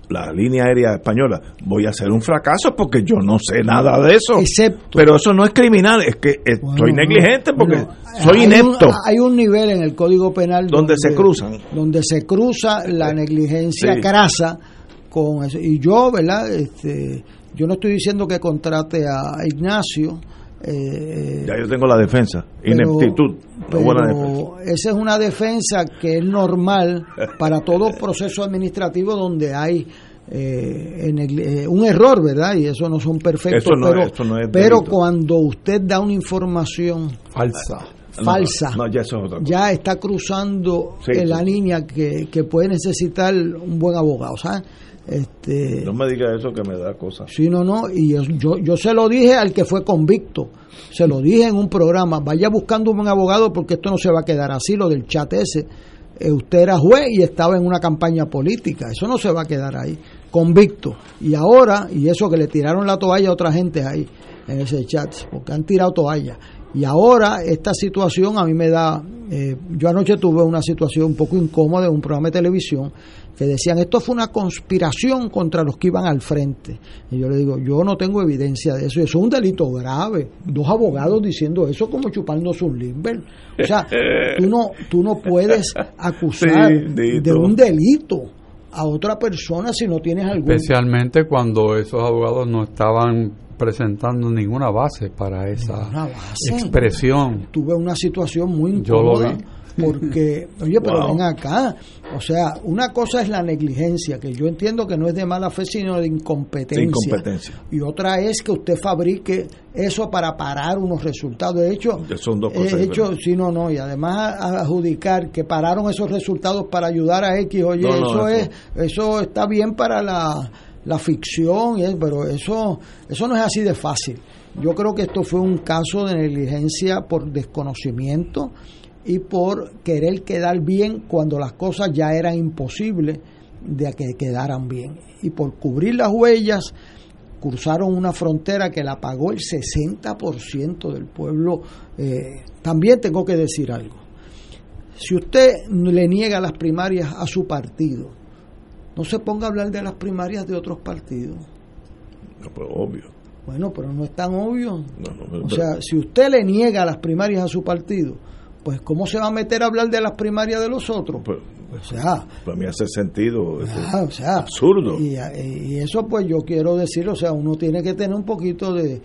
la línea aérea española, voy a hacer un fracaso porque yo no sé nada de eso. Excepto. Pero eso no es criminal, es que eh, bueno, soy negligente porque bueno, soy hay inepto. Un, hay un nivel en el Código Penal donde, donde se cruzan. Donde se cruza la negligencia sí. crasa con eso. Y yo, ¿verdad? Este, yo no estoy diciendo que contrate a Ignacio. Eh, ya yo tengo la defensa, ineptitud. Pero, buena defensa. esa es una defensa que es normal para todo proceso administrativo donde hay eh, en el, eh, un error, ¿verdad? Y eso no son perfectos, eso no, pero, eso no es pero cuando usted da una información falsa, falsa, no, ya, eso es otra cosa. ya está cruzando Sí, en la sí. línea que, que puede necesitar un buen abogado, ¿sabes? Este, No me diga eso que me da cosas. Sí, no, no, y yo, yo, se lo dije al que fue convicto, se lo dije en un programa, vaya buscando un buen abogado porque esto no se va a quedar así, lo del chat ese. Eh, usted era juez y estaba en una campaña política, eso no se va a quedar ahí, convicto. Y ahora, y eso que le tiraron la toalla a otra gente ahí, en ese chat, porque han tirado toalla. Y ahora esta situación a mí me da, eh, yo anoche tuve una situación un poco incómoda en un programa de televisión que decían esto fue una conspiración contra los que iban al frente. Y yo le digo, yo no tengo evidencia de eso, eso es un delito grave. Dos abogados diciendo eso como chupándose un limber. O sea, tú no, tú no puedes acusar Sí, de un delito a otra persona si no tienes algún... Especialmente cuando esos abogados no estaban presentando ninguna base para esa base. expresión. Tuve una situación muy Yo lo incómoda. Porque, oye, pero Wow. ven acá. O sea, una cosa es la negligencia, que yo entiendo que no es de mala fe, sino de incompetencia. De incompetencia. Y otra es que usted fabrique eso para parar unos resultados. De hecho, son dos he cosas hecho, diferentes. sí, no, no. Y además adjudicar que pararon esos resultados para ayudar a X, oye, No, no, eso, eso- es, eso está bien para la, la ficción, pero eso, eso no es así de fácil. Yo creo que esto fue un caso de negligencia por desconocimiento y por querer quedar bien cuando las cosas ya eran imposibles de que quedaran bien. Y por cubrir las huellas cruzaron una frontera que la pagó el 60% del pueblo. Eh, también tengo que decir algo. Si usted le niega las primarias a su partido, no se ponga a hablar de las primarias de otros partidos. No, pues obvio. Bueno, pero no es tan obvio. o sea, si usted le niega las primarias a su partido, pues ¿cómo se va a meter a hablar de las primarias de los otros? Pues, o sea, para mí hace sentido, ah, o sea, absurdo. Y, y, eso pues yo quiero decir, o sea, uno tiene que tener un poquito de,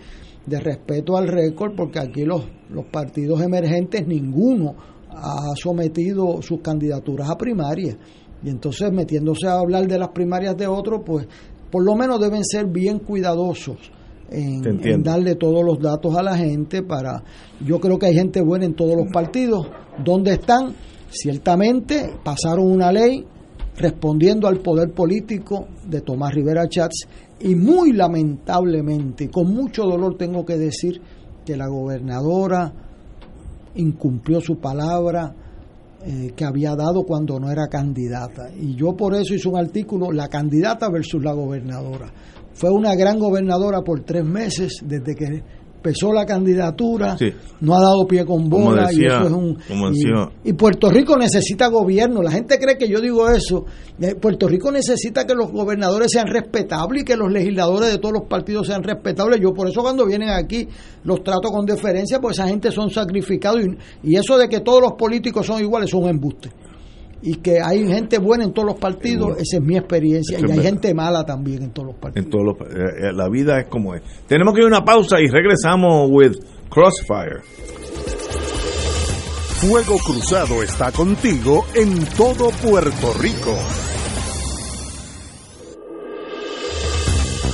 de respeto al récord porque aquí los, los partidos emergentes ninguno ha sometido sus candidaturas a primarias. Y entonces metiéndose a hablar de las primarias de otros, pues por lo menos deben ser bien cuidadosos en, darle todos los datos a la gente para yo creo que hay gente buena en todos los partidos donde están ciertamente pasaron una ley respondiendo al poder político de Tomás Rivera Chats y muy lamentablemente con mucho dolor tengo que decir que la gobernadora incumplió su palabra eh, que había dado cuando no era candidata. Y yo por eso hice un artículo, la candidata versus la gobernadora. Fue una gran gobernadora por tres meses desde que empezó la candidatura, no ha dado pie con bola y eso es un y, Puerto Rico necesita gobierno. La gente cree que yo digo eso. Eh, Puerto Rico necesita que los gobernadores sean respetables y que los legisladores de todos los partidos sean respetables. Yo por eso cuando vienen aquí los trato con deferencia, porque esa gente son sacrificados y, y eso de que todos los políticos son iguales son un embuste y que hay gente buena en todos los partidos, esa es mi experiencia, y hay gente mala también en todos los partidos. En todos eh, eh, la vida es como es. Tenemos que ir a una pausa y regresamos with Crossfire. Fuego Cruzado está contigo en todo Puerto Rico.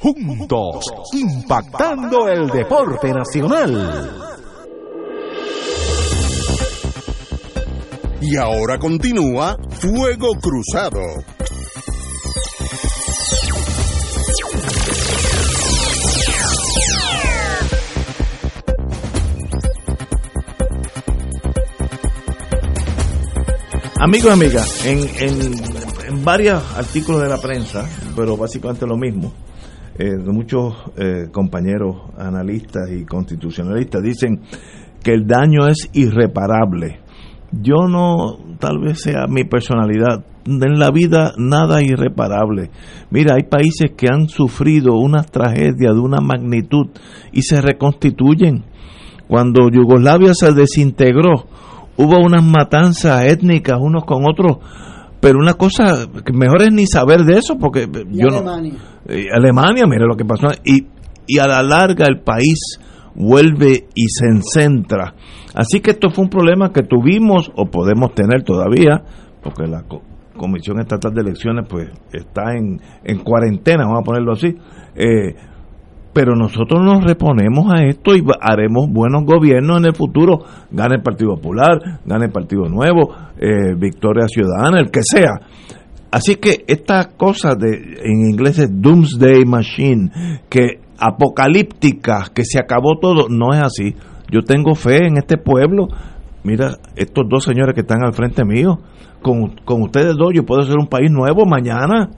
juntos, impactando el deporte nacional. Y ahora continúa Fuego Cruzado. Amigos y amigas, en, en, en varios artículos de la prensa, pero básicamente lo mismo, eh, muchos eh, compañeros analistas y constitucionalistas dicen que el daño es irreparable. Yo no, tal vez sea mi personalidad, en la vida nada irreparable. Mira, hay países que han sufrido una tragedia de una magnitud y se reconstituyen. cuando Yugoslavia se desintegró, hubo unas matanzas étnicas unos con otros, pero una cosa que mejor es ni saber de eso, porque yo Alemania. no. Eh, Alemania, mire lo que pasó. Y, a la larga el país vuelve y se encentra. Así que esto fue un problema que tuvimos o podemos tener todavía, porque la co- Comisión Estatal de Elecciones pues está en, en cuarentena, vamos a ponerlo así. Eh, pero nosotros nos reponemos a esto y haremos buenos gobiernos en el futuro. Gane el Partido Popular, gane el Partido Nuevo, eh, Victoria Ciudadana, el que sea. Así que esta cosa de, en inglés es Doomsday Machine, que apocalíptica, que se acabó todo, no es así. Yo tengo fe en este pueblo. Mira, estos dos señores que están al frente mío, con, con ustedes dos yo puedo ser un país nuevo mañana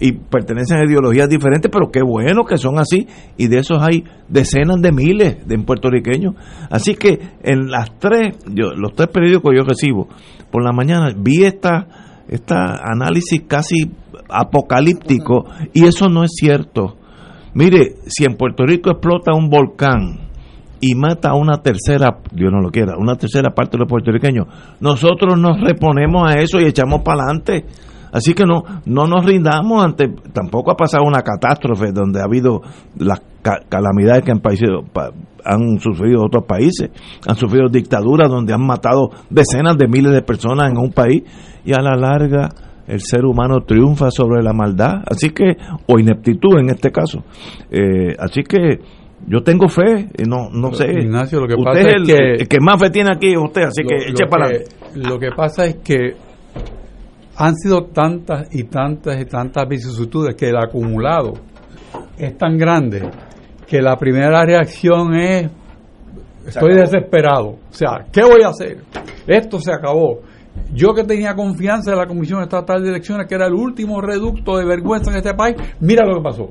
y pertenecen a ideologías diferentes, pero qué bueno que son así, y de esos hay decenas de miles de puertorriqueños. Así que en las tres, yo, los tres periódicos que yo recibo por la mañana, vi esta, esta análisis casi apocalíptico, y eso no es cierto. Mire, si en Puerto Rico explota un volcán y mata a una tercera, Dios no lo quiera, una tercera parte de los puertorriqueños, nosotros nos reponemos a eso y echamos para adelante. Así que no, no nos rindamos ante, tampoco ha pasado una catástrofe donde ha habido las ca- calamidades que han, países- pa- han sufrido otros países, han sufrido dictaduras donde han matado decenas de miles de personas en un país y a la larga el ser humano triunfa sobre la maldad, así que, o ineptitud en este caso. Eh, así que yo tengo fe, y no, no sé. Ignacio, lo que usted pasa es el, que- el que más fe tiene aquí es usted, así Lo- que eche para adelante. Lo que pasa es que han sido tantas y tantas y tantas vicisitudes que el acumulado es tan grande que la primera reacción es estoy desesperado. O sea, ¿qué voy a hacer? Esto se acabó. Yo que tenía confianza en la Comisión Estatal de Elecciones, que era el último reducto de vergüenza en este país, mira lo que pasó.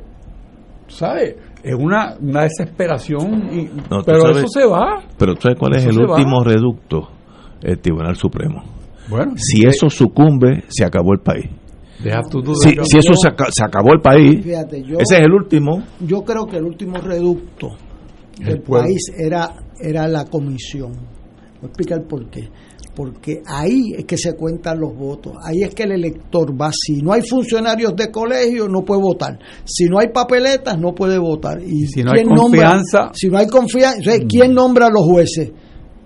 ¿Sabes? Es una, una desesperación, y- No, tú pero sabes- eso se va. Pero ¿sabes cuál es el va. último reducto? El Tribunal Supremo. Bueno, Si eso sucumbe, se acabó el país. Si, eso se, aca- se acabó el país, Fíjate, yo- ese es el último. Yo creo que el último reducto El del país era, era la comisión. Voy a explicar por qué. Porque ahí es que se cuentan los votos. Ahí es que el elector va. Si no hay funcionarios de colegio, no puede votar. Si no hay papeletas, no puede votar. Y, si no hay ¿quién nombra- confianza- si no hay confianza, ¿quién nombra a los jueces?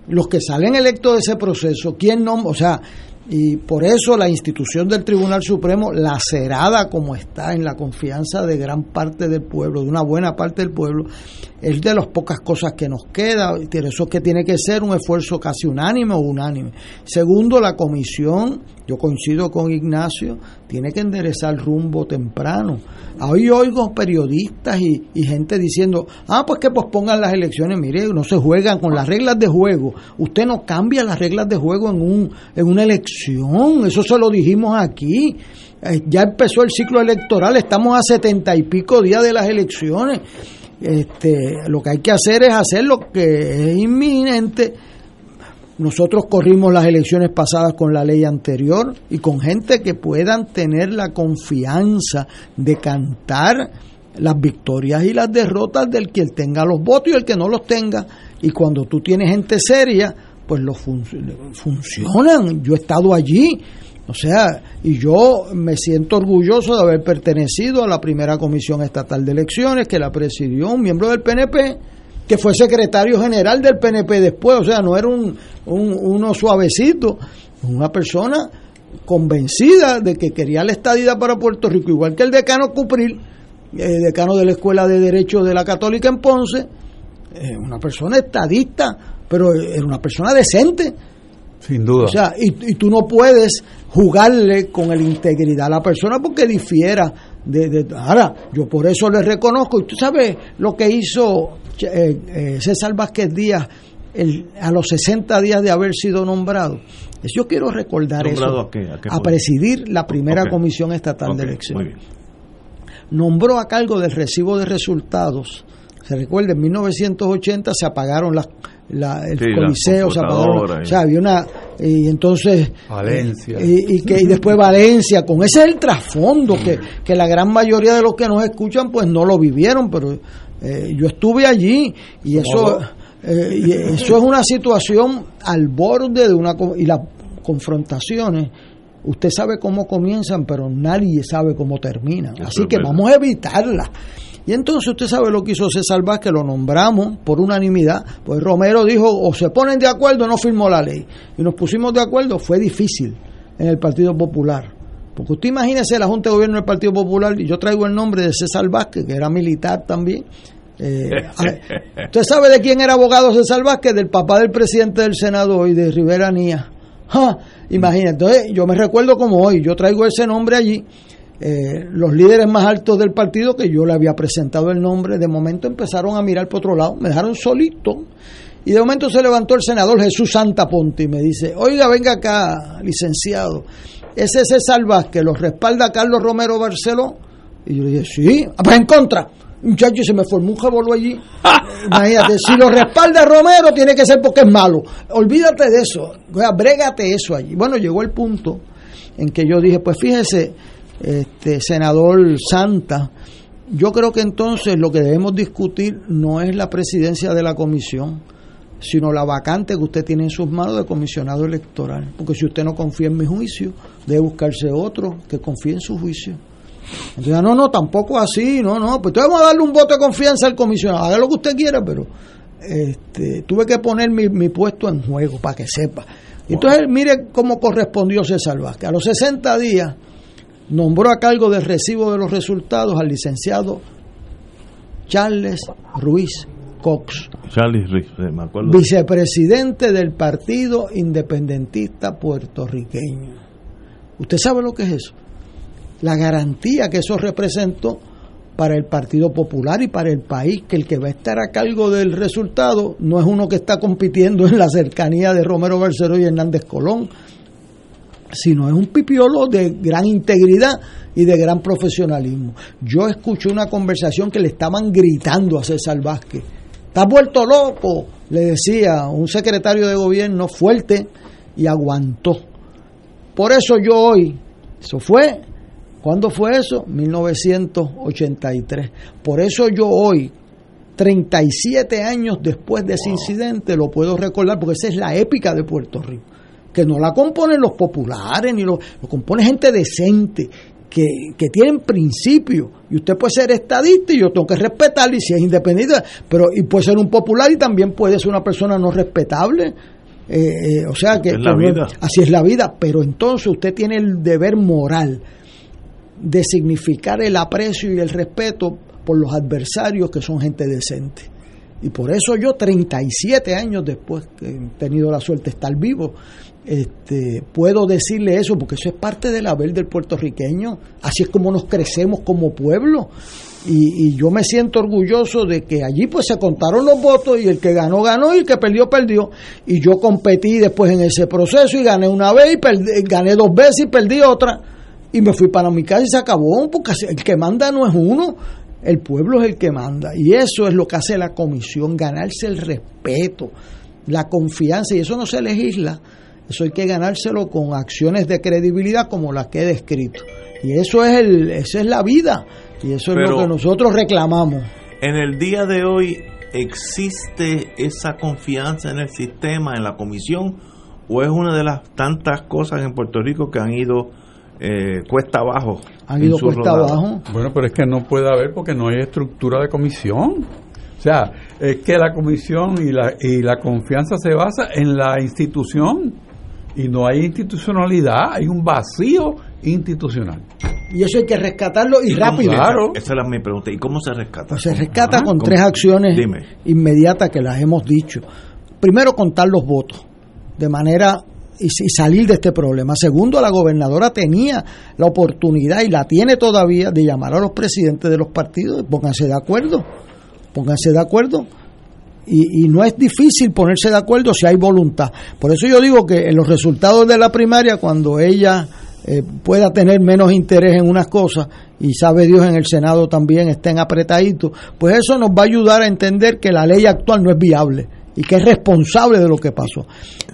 Los que salen electos de ese proceso. ¿Quién nombra? O sea, y por eso la institución del Tribunal Supremo, lacerada como está en la confianza de gran parte del pueblo, de una buena parte del pueblo, es de las pocas cosas que nos queda. eso es que tiene que ser un esfuerzo casi unánime o unánime. Segundo, la comisión, yo coincido con Ignacio, tiene que enderezar rumbo temprano. Hoy oigo periodistas y, gente diciendo, ah, pues que pospongan las elecciones. Mire, no se juegan con las reglas de juego. Usted no cambia las reglas de juego en, un, en una elección. Eso se lo dijimos aquí. Eh, ya empezó el ciclo electoral, estamos a setenta y pico días de las elecciones. Este, lo que hay que hacer es hacer lo que es inminente. Nosotros corrimos las elecciones pasadas con la ley anterior y con gente que puedan tener la confianza de cantar las victorias y las derrotas del que tenga los votos y el que no los tenga. Y cuando tú tienes gente seria, pues los fun- funcionan. Yo he estado allí. O sea, y yo me siento orgulloso de haber pertenecido a la primera comisión estatal de elecciones que la presidió un miembro del PNP que fue secretario general del PNP después, o sea, no era un, un- uno suavecito, una persona convencida de que quería la estadidad para Puerto Rico, igual que el decano Cupril, eh, decano de la Escuela de Derecho de la Católica en Ponce, eh, una persona estadista, pero era una persona decente. Sin duda. O sea, y, y tú no puedes jugarle con la integridad a la persona porque difiera de, de- Ahora, yo por eso le reconozco. Y tú sabes lo que hizo eh, eh, César Vázquez Díaz el- a los 60 días de haber sido nombrado. Es- Yo quiero recordar ¿Nombrado eso. a qué? ¿A qué a presidir la primera comisión estatal Ok, de elecciones muy bien. nombró a cargo del recibo de resultados. Se recuerda, en 1980 se apagaron las, la- el Sí, coliseo, O sea, había una. Y entonces. Valencia. Y, y que, y después Valencia, con ese es el trasfondo que, que la gran mayoría de los que nos escuchan, pues no lo vivieron, pero eh, yo estuve allí y eso. Eh, y eso es una situación al borde de una... Y las confrontaciones, usted sabe cómo comienzan, pero nadie sabe cómo terminan. Así que vamos a evitarlas. Y entonces usted sabe lo que hizo César Vázquez, lo nombramos por unanimidad, pues Romero dijo, o se ponen de acuerdo o no firmó la ley. Y nos pusimos de acuerdo, fue difícil en el Partido Popular. Porque usted imagínese la Junta de Gobierno del Partido Popular, y yo traigo el nombre de César Vázquez, que era militar también. Eh, ¿Usted sabe de quién era abogado César Vázquez? Del papá del presidente del Senado y de Rivera Nía. Imagínate, entonces yo me recuerdo como hoy, yo traigo ese nombre allí eh, los líderes más altos del partido, que yo le había presentado el nombre, de momento empezaron a mirar por otro lado, me dejaron solito. Y de momento se levantó el senador Jesús Santa Ponte y me dice, oiga, venga acá, licenciado, ese es César que ¿lo respalda Carlos Romero Barceló? Y yo le dije, sí, ah, pues en contra. Muchacho, se me formó un jabolo allí. Imagínate, si lo respalda Romero, tiene que ser porque es malo. Olvídate de eso, brégate eso allí. Bueno, llegó el punto en que yo dije, pues fíjese, este, senador Santa, yo creo que entonces lo que debemos discutir no es la presidencia de la comisión, sino la vacante que usted tiene en sus manos de comisionado electoral. Porque si usted no confía en mi juicio, debe buscarse otro que confíe en su juicio. Entonces, no, no, tampoco así, no, no, pues entonces vamos a darle un voto de confianza al comisionado, haga lo que usted quiera, pero este, tuve que poner mi, mi puesto en juego para que sepa. Entonces, mire cómo correspondió César Vázquez. A los 60 días nombró a cargo del recibo de los resultados al licenciado Charles Ruiz Cox. Charles Ruiz, me acuerdo. Vicepresidente del Partido Independentista Puertorriqueño. ¿Usted sabe lo que es eso? La garantía que eso representó para el Partido Popular y para el país, que el que va a estar a cargo del resultado no es uno que está compitiendo en la cercanía de Romero Barceló y Hernández Colón, sino es un pipiolo de gran integridad y de gran profesionalismo. Yo escuché una conversación que le estaban gritando a César Vázquez. Está vuelto loco, le decía un secretario de gobierno fuerte y aguantó. Por eso yo hoy, eso fue, ¿cuándo fue eso? 1983. Por eso yo hoy, 37 años después de ese incidente, lo puedo recordar porque esa es la épica de Puerto Rico que no la componen los populares, ni lo, lo compone gente decente, que, que, tienen principios. Y usted puede ser estadista y yo tengo que respetarle y si es independiente, pero y puede ser un popular y también puede ser una persona no respetable. Eh, eh, o sea que, así es la vida, pero entonces usted tiene el deber moral de significar el aprecio y el respeto por los adversarios que son gente decente. Y por eso yo 37 años después que he tenido la suerte de estar vivo, este, puedo decirle eso porque eso es parte del haber del puertorriqueño, así es como nos crecemos como pueblo. Y, yo me siento orgulloso de que allí pues se contaron los votos y el que ganó ganó y el que perdió perdió. Y yo competí después en ese proceso y gané una vez y gané dos veces y perdí otra. Y me fui para mi casa y se acabó porque el que manda no es uno el pueblo es el que manda. Y eso es lo que hace la comisión ganarse el respeto la confianza y eso no se legisla eso hay que ganárselo con acciones de credibilidad como las que he descrito. Y eso es, el, esa es la vida. Y eso es lo que nosotros reclamamos. En el día de hoy, ¿existe esa confianza en el sistema, en la comisión? ¿O es una de las tantas cosas en Puerto Rico que han ido eh, cuesta abajo? Han ido cuesta abajo. Bueno, pero es que no puede haber porque no hay estructura de comisión. O sea, es que la comisión y la, y la confianza se basa en la institución y no hay institucionalidad, hay un vacío institucional. Y eso hay que rescatarlo y, rápido. Claro. Esa es mi pregunta. ¿Y cómo se rescata? Pues se rescata con tres acciones inmediatas que las hemos dicho. Primero, contar los votos de manera y, salir de este problema. Segundo, la gobernadora tenía la oportunidad y la tiene todavía de llamar a los presidentes de los partidos, pónganse de acuerdo, pónganse de acuerdo y, no es difícil ponerse de acuerdo si hay voluntad. Por eso yo digo que en los resultados de la primaria, cuando ella eh, pueda tener menos interés en unas cosas y sabe Dios en el Senado también estén apretaditos, pues eso nos va a ayudar a entender que la ley actual no es viable y que es responsable de lo que pasó.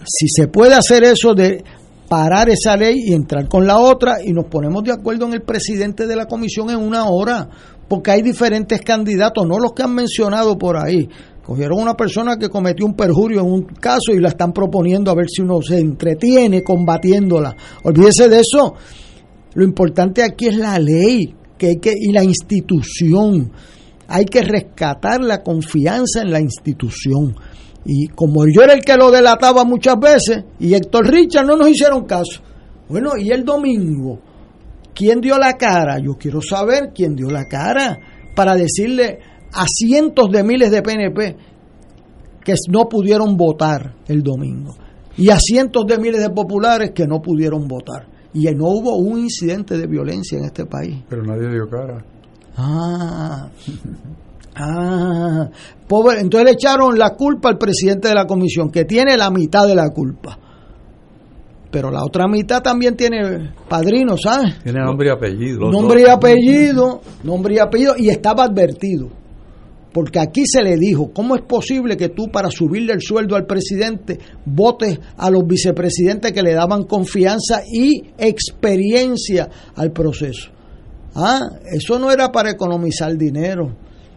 Si se puede hacer eso de parar esa ley y entrar con la otra y nos ponemos de acuerdo en el presidente de la comisión en una hora, porque hay diferentes candidatos, no los que han mencionado por ahí, Cogieron una persona que cometió un perjurio en un caso y la están proponiendo a ver si uno se entretiene combatiéndola. Olvídese de eso. Lo importante aquí es la ley que y la institución. Hay que rescatar la confianza en la institución. Y como yo era el que lo delataba muchas veces, y Héctor Richard no nos hicieron caso. Bueno, y el domingo, ¿quién dio la cara? Yo quiero saber quién dio la cara para decirle a cientos de miles de PNP que no pudieron votar el domingo y a cientos de miles de populares que no pudieron votar. Y no hubo un incidente de violencia en este país. Pero nadie dio cara. Ah, ah, pobre. Entonces le echaron la culpa al presidente de la comisión, que tiene la mitad de la culpa. Pero la otra mitad también tiene padrino, ¿sabes? Tiene nombre y apellido. Nombre y apellido, nombre y apellido, y estaba advertido. Porque aquí se le dijo, ¿cómo es posible que tú para subirle el sueldo al presidente votes a los vicepresidentes que le daban confianza y experiencia al proceso? Ah, eso no era para economizar dinero,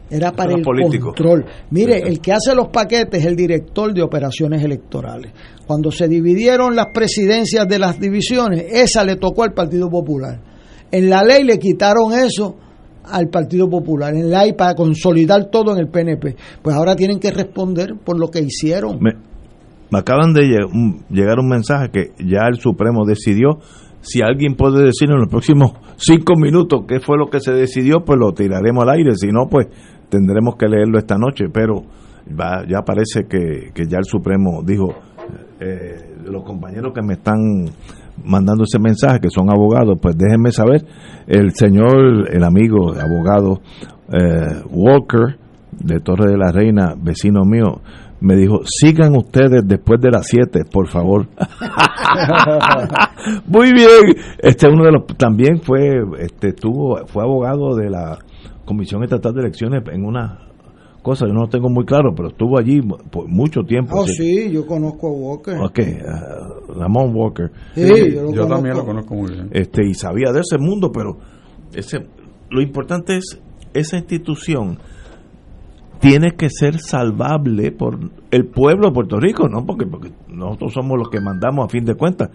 era para el control. Mire, el que hace los paquetes es el director de operaciones electorales. Cuando se dividieron las presidencias de las divisiones, esa le tocó al Partido Popular. En la ley le quitaron eso al Partido Popular, en la ley para consolidar todo en el PNP. Pues ahora tienen que responder por lo que hicieron. Me, acaban de llegar un mensaje que ya el Supremo decidió si alguien puede decir en los próximos cinco minutos qué fue lo que se decidió, pues lo tiraremos al aire. Si no, pues tendremos que leerlo esta noche. Pero ya parece que, ya el Supremo dijo, eh, los compañeros que me están mandando ese mensaje, que son abogados, pues déjenme saber, el señor, el amigo, abogado eh, Walker, de Torre de la Reina, vecino mío, me dijo, sigan ustedes después de las 7, por favor. Muy bien. Este uno de los también fue este tuvo fue abogado de la Comisión Estatal de Elecciones en una cosa, yo no lo tengo muy claro, pero estuvo allí por mucho tiempo. Oh, sí, yo conozco a Walker. Ok, uh, Ramón Walker. Sí, yo, también lo conozco muy bien. Este, y sabía de ese mundo, pero ese lo importante es esa institución tiene que ser salvable por el pueblo de Puerto Rico, ¿no? Porque, porque nosotros somos los que mandamos a fin de cuentas.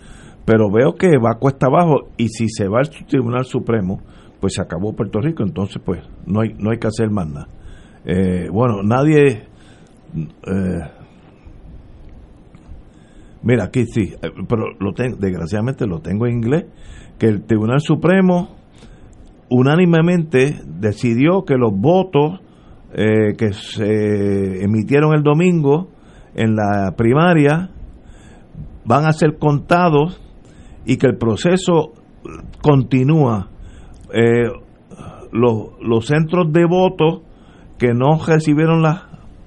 Pero veo que va cuesta abajo y si se va al Tribunal Supremo, pues se acabó Puerto Rico, entonces pues no hay, no hay que hacer más nada. Eh, bueno, nadie... Eh, mira, aquí sí, eh, pero lo tengo, desgraciadamente lo tengo en inglés, que el Tribunal Supremo unánimemente decidió que los votos eh, que se emitieron el domingo en la primaria van a ser contados y que el proceso continúa. Eh, los, los centros de voto que no recibieron las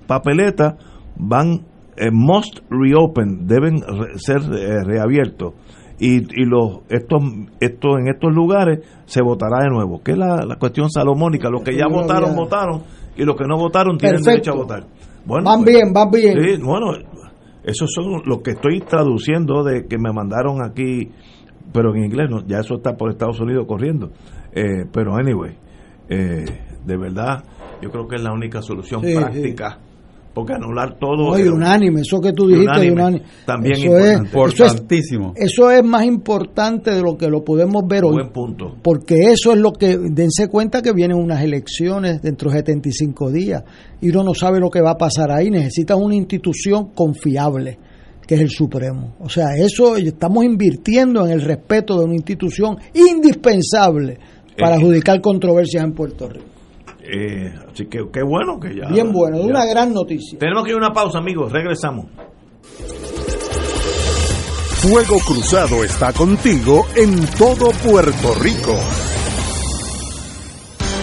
papeletas van eh, must reopen, deben ser reabiertos. Y, y los estos, estos en estos lugares se votará de nuevo, que es la, la cuestión salomónica, los que ya votaron, votaron, y los que no votaron tienen derecho a votar. Bueno, van bien, van bien. Sí, bueno, esos son los que estoy traduciendo de que me mandaron aquí, pero en inglés, ya eso está por Estados Unidos corriendo. Eh, pero anyway, eh, de verdad, yo creo que es la única solución práctica porque anular todo. Oye, unánime, eso que tú dijiste, unánime. También eso es importantísimo. Eso es, más importante de lo que lo podemos ver hoy. Buen punto. Porque eso es lo que, dense cuenta que vienen unas elecciones dentro de 75 días y uno no sabe lo que va a pasar ahí. Necesitan una institución confiable que es el Supremo. O sea, eso estamos invirtiendo en el respeto de una institución indispensable para adjudicar controversias en Puerto Rico. Eh, así que qué bueno que ya. Bien bueno, es una gran noticia. Tenemos que ir a una pausa, amigos. Regresamos. Fuego Cruzado está contigo en todo Puerto Rico.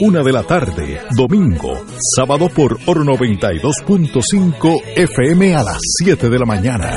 una de la tarde, domingo, sábado por Oro 92.5 FM a las 7 de la mañana.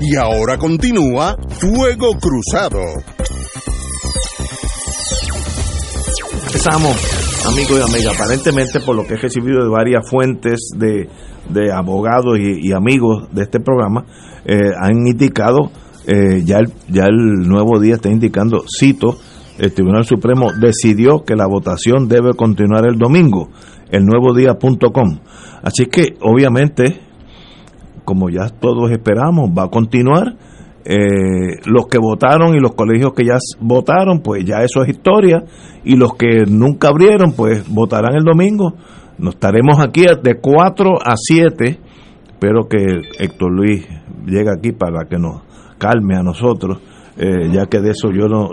Y ahora continúa Fuego Cruzado. Empezamos, amigos y amigas, aparentemente por lo que he recibido de varias fuentes de, de abogados y, amigos de este programa, eh, han indicado, eh, ya, el, ya el nuevo día está indicando, cito, el Tribunal Supremo decidió que la votación debe continuar el domingo, el nuevo día.com. Así que, obviamente, como ya todos esperamos, va a continuar. Eh, los que votaron y los colegios que ya votaron, pues ya eso es historia. Y los que nunca abrieron, pues votarán el domingo. Nos estaremos aquí de 4 a 7. Espero que Héctor Luis llegue aquí para que nos calme a nosotros. Eh, ya que de eso yo no,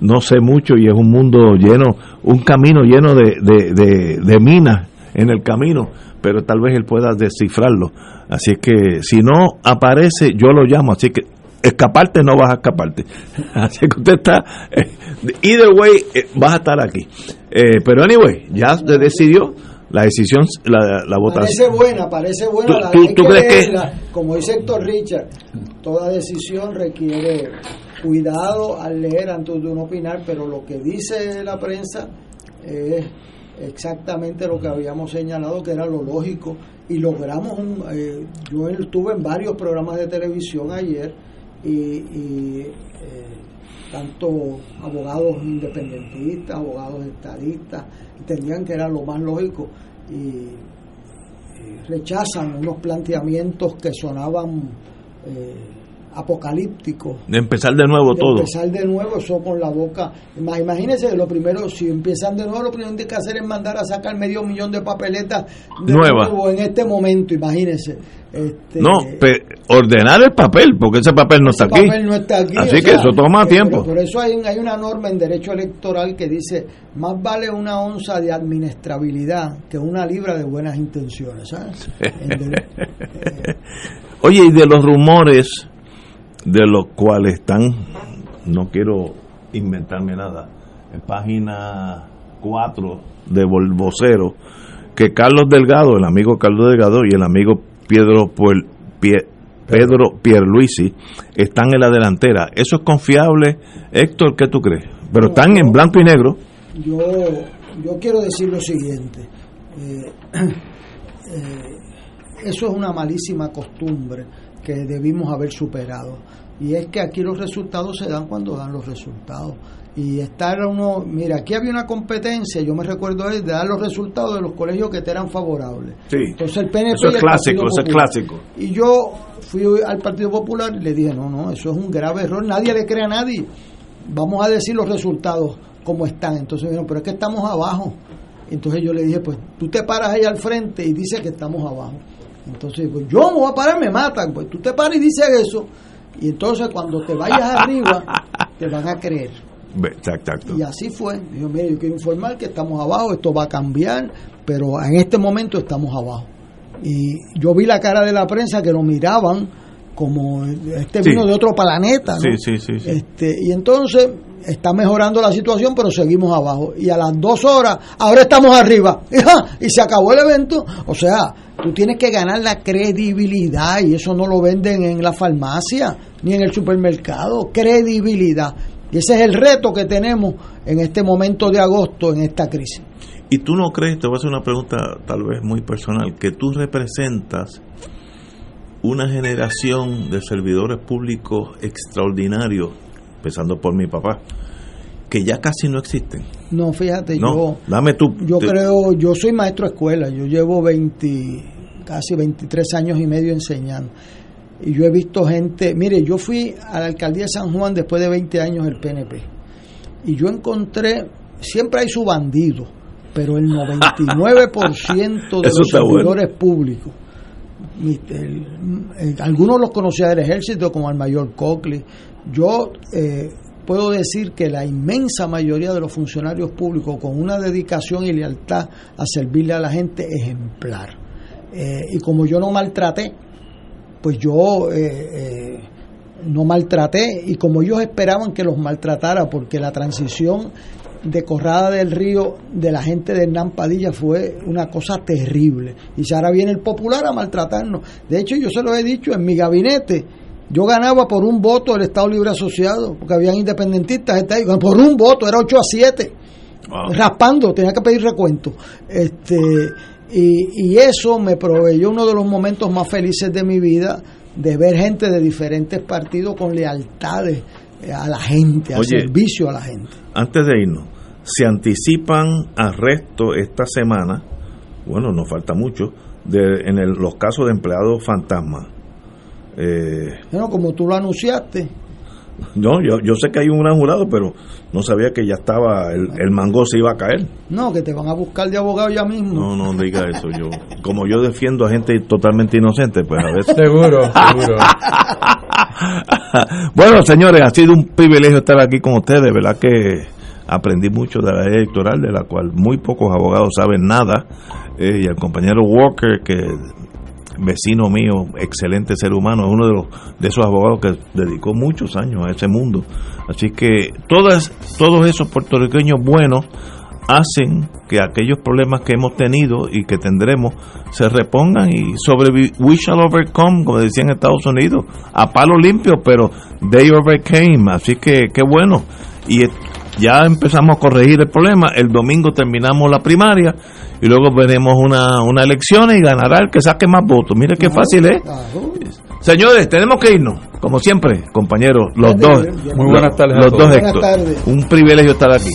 no sé mucho y es un mundo lleno, un camino lleno de, de, de, de minas en el camino, pero tal vez él pueda descifrarlo. Así es que si no aparece, yo lo llamo. Así que escaparte no vas a escaparte. Así que usted está, eh, either way, eh, vas a estar aquí. Eh, pero anyway, ya se decidió la decisión, la, la votación. Parece buena, parece buena. ¿Tú- la- tú- hay tú que crees que-. Como dice Héctor Richard, toda decisión requiere cuidado al leer antes de uno opinar, pero lo que dice la prensa es exactamente lo que habíamos señalado que era lo lógico y logramos un, eh, yo estuve en varios programas de televisión ayer y, y, eh, tanto abogados independentistas, abogados estadistas, entendían que era lo más lógico y, rechazan unos planteamientos que sonaban eh, apocalípticos De empezar de nuevo de todo. empezar de nuevo, eso con la boca. Ima- Imagínense, lo primero, si empiezan de nuevo, lo primero que hay que hacer es mandar a sacar medio millón de papeletas Nuevas. en este momento, imagínense. Este, No, ordenar el papel, porque ese papel no está ese aquí. papel no está aquí, Así que sea, eso toma eh, tiempo. Por eso hay, hay una norma en derecho electoral que dice, más vale una onza de administrabilidad que una libra de buenas intenciones, dere- Oye, y de los rumores de los cuales están, no quiero inventarme nada, en página 4 de Vol- Vocero, que Carlos Delgado, el amigo Carlos Delgado y el amigo Pedro, Puel- Pedro Pierluisi están en la delantera. ¿Eso es confiable? Héctor, ¿qué tú crees? Pero están en blanco y negro. yo, yo quiero decir lo siguiente. eh, eh, eso es una malísima costumbre que debimos haber superado. Y es que aquí los resultados se dan cuando dan los resultados. Y estar uno, mira, aquí había una competencia, yo me recuerdo de dar los resultados de los colegios que te eran favorables. Sí. Entonces el PNP Eso es clásico, eso es clásico. Y yo fui al Partido Popular y le dije, no, no, eso es un grave error, nadie le cree a nadie. Vamos a decir los resultados como están. Entonces me dijeron, pero es que estamos abajo. Entonces yo le dije, pues tú te paras ahí al frente y dices que estamos abajo. Entonces, pues yo me voy a parar, me matan. Pues tú te paras y dices eso. Y entonces cuando te vayas arriba, te van a creer. Exacto. Y así fue. Dijo, mire, yo quiero informar que estamos abajo, esto va a cambiar, pero en este momento estamos abajo. Y yo vi la cara de la prensa que lo miraban como este Sí. vino de otro planeta, ¿no? Sí, sí, sí, sí. Este, y entonces está mejorando la situación, pero seguimos abajo. Y a las dos horas, ahora estamos arriba. Y se acabó el evento. O sea, tú tienes que ganar la credibilidad y eso no lo venden en la farmacia ni en el supermercado. Credibilidad. Y ese es el reto que tenemos en este momento de agosto, en esta crisis. ¿Y tú no crees, te voy a hacer una pregunta tal vez muy personal, que tú representas una generación de servidores públicos extraordinarios, empezando por mi papá, que ya casi no existen? No, fíjate, No, yo... dame tú. Yo te- creo, yo soy maestro de escuela, yo llevo 20, casi 23 años y medio enseñando. Y yo he visto gente, mire, yo fui a la alcaldía de San Juan después de 20 años del PNP. Y yo encontré, siempre hay su bandido, pero el 99% de los bueno. servidores públicos, el- algunos los conocía del ejército, como el mayor Coakley. Yo eh, puedo decir que la inmensa mayoría de los funcionarios públicos, con una dedicación y lealtad a servirle a la gente ejemplar. Eh, y como yo no maltraté, pues yo eh, eh, no maltraté y como ellos esperaban que los maltratara porque la transición de Corrada del Río de la gente de Hernán Padilla fue una cosa terrible y si ahora viene el popular a maltratarnos de hecho yo se lo he dicho en mi gabinete yo ganaba por un voto el Estado Libre Asociado porque habían independentistas por un voto era 8 a 7 raspando, tenía que pedir recuento. Este, y, y eso me proveyó uno de los momentos más felices de mi vida, de ver gente de diferentes partidos con lealtades eh, a la gente, al servicio a la gente. Antes de irnos, se anticipan arrestos esta semana, bueno, nos falta mucho, de, en el- los casos de empleados fantasmas. Eh, Bueno, como tú lo anunciaste, no, yo, yo sé que hay un gran jurado, pero no sabía que ya estaba, el, el mango se iba a caer. no, que te van a buscar de abogado ya mismo. No, no diga eso. Yo, como yo defiendo a gente totalmente inocente, pues a veces. Seguro, seguro. bueno, señores, ha sido un privilegio estar aquí con ustedes. ¿Verdad que aprendí mucho de la ley electoral, de la cual muy pocos abogados saben nada? Eh, y el compañero Walker, que vecino mío, excelente ser humano, es uno de los de esos abogados que dedicó muchos años a ese mundo. Así que todas, todos esos puertorriqueños buenos hacen que aquellos problemas que hemos tenido y que tendremos se repongan y sobrevi we shall overcome, como decían en Estados Unidos, a palo limpio, pero they overcame, así que qué bueno. Y ya empezamos a corregir el problema, el domingo terminamos la primaria y luego veremos una, una elección y ganará el que saque más votos. Mire qué fácil es. Señores, tenemos que irnos, como siempre, compañeros, los dos. Muy buenas tardes a Los todos. dos Buenas Héctor. tardes. Un privilegio estar aquí.